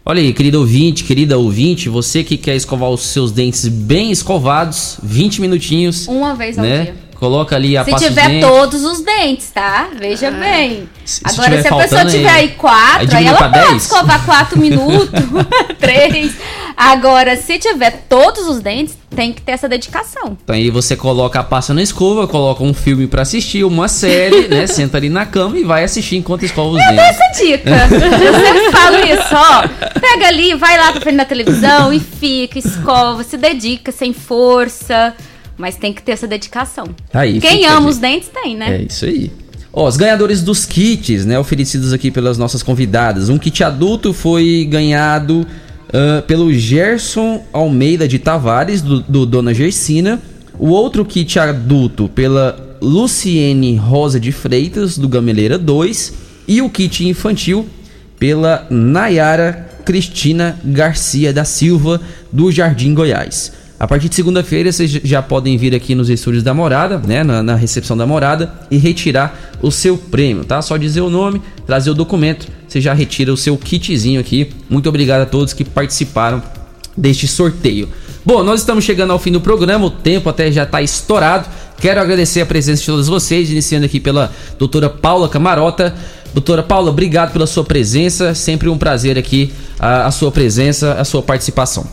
Olha aí, querido ouvinte, querida ouvinte, você que quer escovar os seus dentes bem escovados, 20 minutinhos. Uma vez ao né? dia. Coloca ali a Se pasta de tiver todos os dentes, tá? Veja bem. Se- se Agora, se a pessoa tiver aí- quatro, aí aí, ela pode 10. escovar quatro [LAUGHS] minutos, [LAUGHS] três. Agora, se tiver todos os dentes, tem que ter essa dedicação. Então aí você coloca a pasta na escova, coloca um filme pra assistir, uma série, né? [LAUGHS] Senta ali na cama e vai assistir enquanto escova os Eu dou dentes. essa dica. Eu sempre falo isso, ó. Pega ali, vai lá pra frente da televisão e fica, escova, se dedica sem força. Mas tem que ter essa dedicação. Tá aí, Quem ama os dentes tem, né? É isso aí. Ó, os ganhadores dos kits, né, oferecidos aqui pelas nossas convidadas. Um kit adulto foi ganhado ah, pelo Gerson Almeida de Tavares, do, do Dona Gersina. O outro kit adulto pela Luciene Rosa de Freitas, do Gameleira 2. E o kit infantil pela Nayara Cristina Garcia da Silva, do Jardim Goiás. A partir de segunda-feira vocês já podem vir aqui nos estúdios da Morada, né, na, na recepção da Morada e retirar o seu prêmio, tá? Só dizer o nome, trazer o documento, você já retira o seu kitzinho aqui. Muito obrigado a todos que participaram deste sorteio. Bom, nós estamos chegando ao fim do programa, o tempo até já está estourado. Quero agradecer a presença de todos vocês, iniciando aqui pela doutora Paula Camarota. Doutora Paula, obrigado pela sua presença, sempre um prazer aqui a, a sua presença, a sua participação.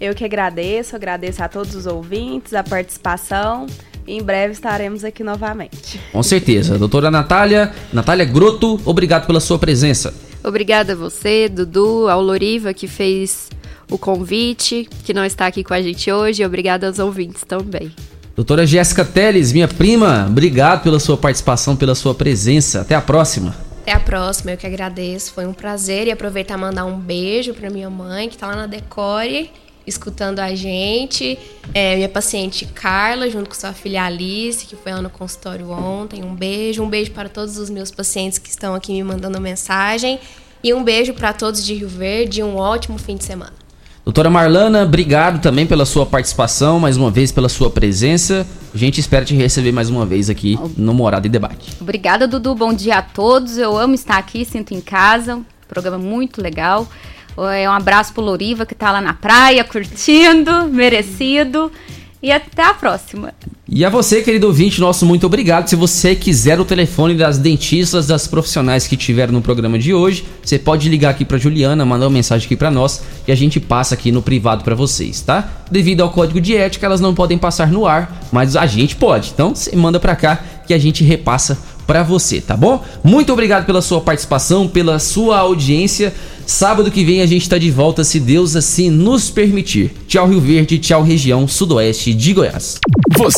Eu que agradeço, agradeço a todos os ouvintes, a participação. E em breve estaremos aqui novamente. Com certeza. Doutora Natália, Natália Groto, obrigado pela sua presença. Obrigada a você, Dudu, ao Loriva que fez o convite, que não está aqui com a gente hoje, e obrigada aos ouvintes também. Doutora Jéssica Teles, minha prima, obrigado pela sua participação, pela sua presença. Até a próxima. Até a próxima, eu que agradeço. Foi um prazer e aproveitar e mandar um beijo para minha mãe, que tá lá na Decore, escutando a gente. É, minha paciente Carla, junto com sua filha Alice, que foi lá no consultório ontem. Um beijo. Um beijo para todos os meus pacientes que estão aqui me mandando mensagem. E um beijo para todos de Rio Verde um ótimo fim de semana. Doutora Marlana, obrigado também pela sua participação, mais uma vez pela sua presença. A gente espera te receber mais uma vez aqui no Morada e Debate. Obrigada, Dudu. Bom dia a todos. Eu amo estar aqui, sinto em casa. Programa muito legal. É um abraço pro Loriva, que tá lá na praia, curtindo, merecido. E até a próxima. E a você, querido ouvinte, nosso muito obrigado. Se você quiser o telefone das dentistas, das profissionais que tiveram no programa de hoje, você pode ligar aqui pra Juliana, mandar uma mensagem aqui pra nós e a gente passa aqui no privado pra vocês, tá? Devido ao código de ética, elas não podem passar no ar, mas a gente pode. Então, você manda pra cá que a gente repassa pra você, tá bom? Muito obrigado pela sua participação, pela sua audiência. Sábado que vem a gente tá de volta, se Deus assim nos permitir. Tchau, Rio Verde, tchau, região sudoeste de Goiás. Você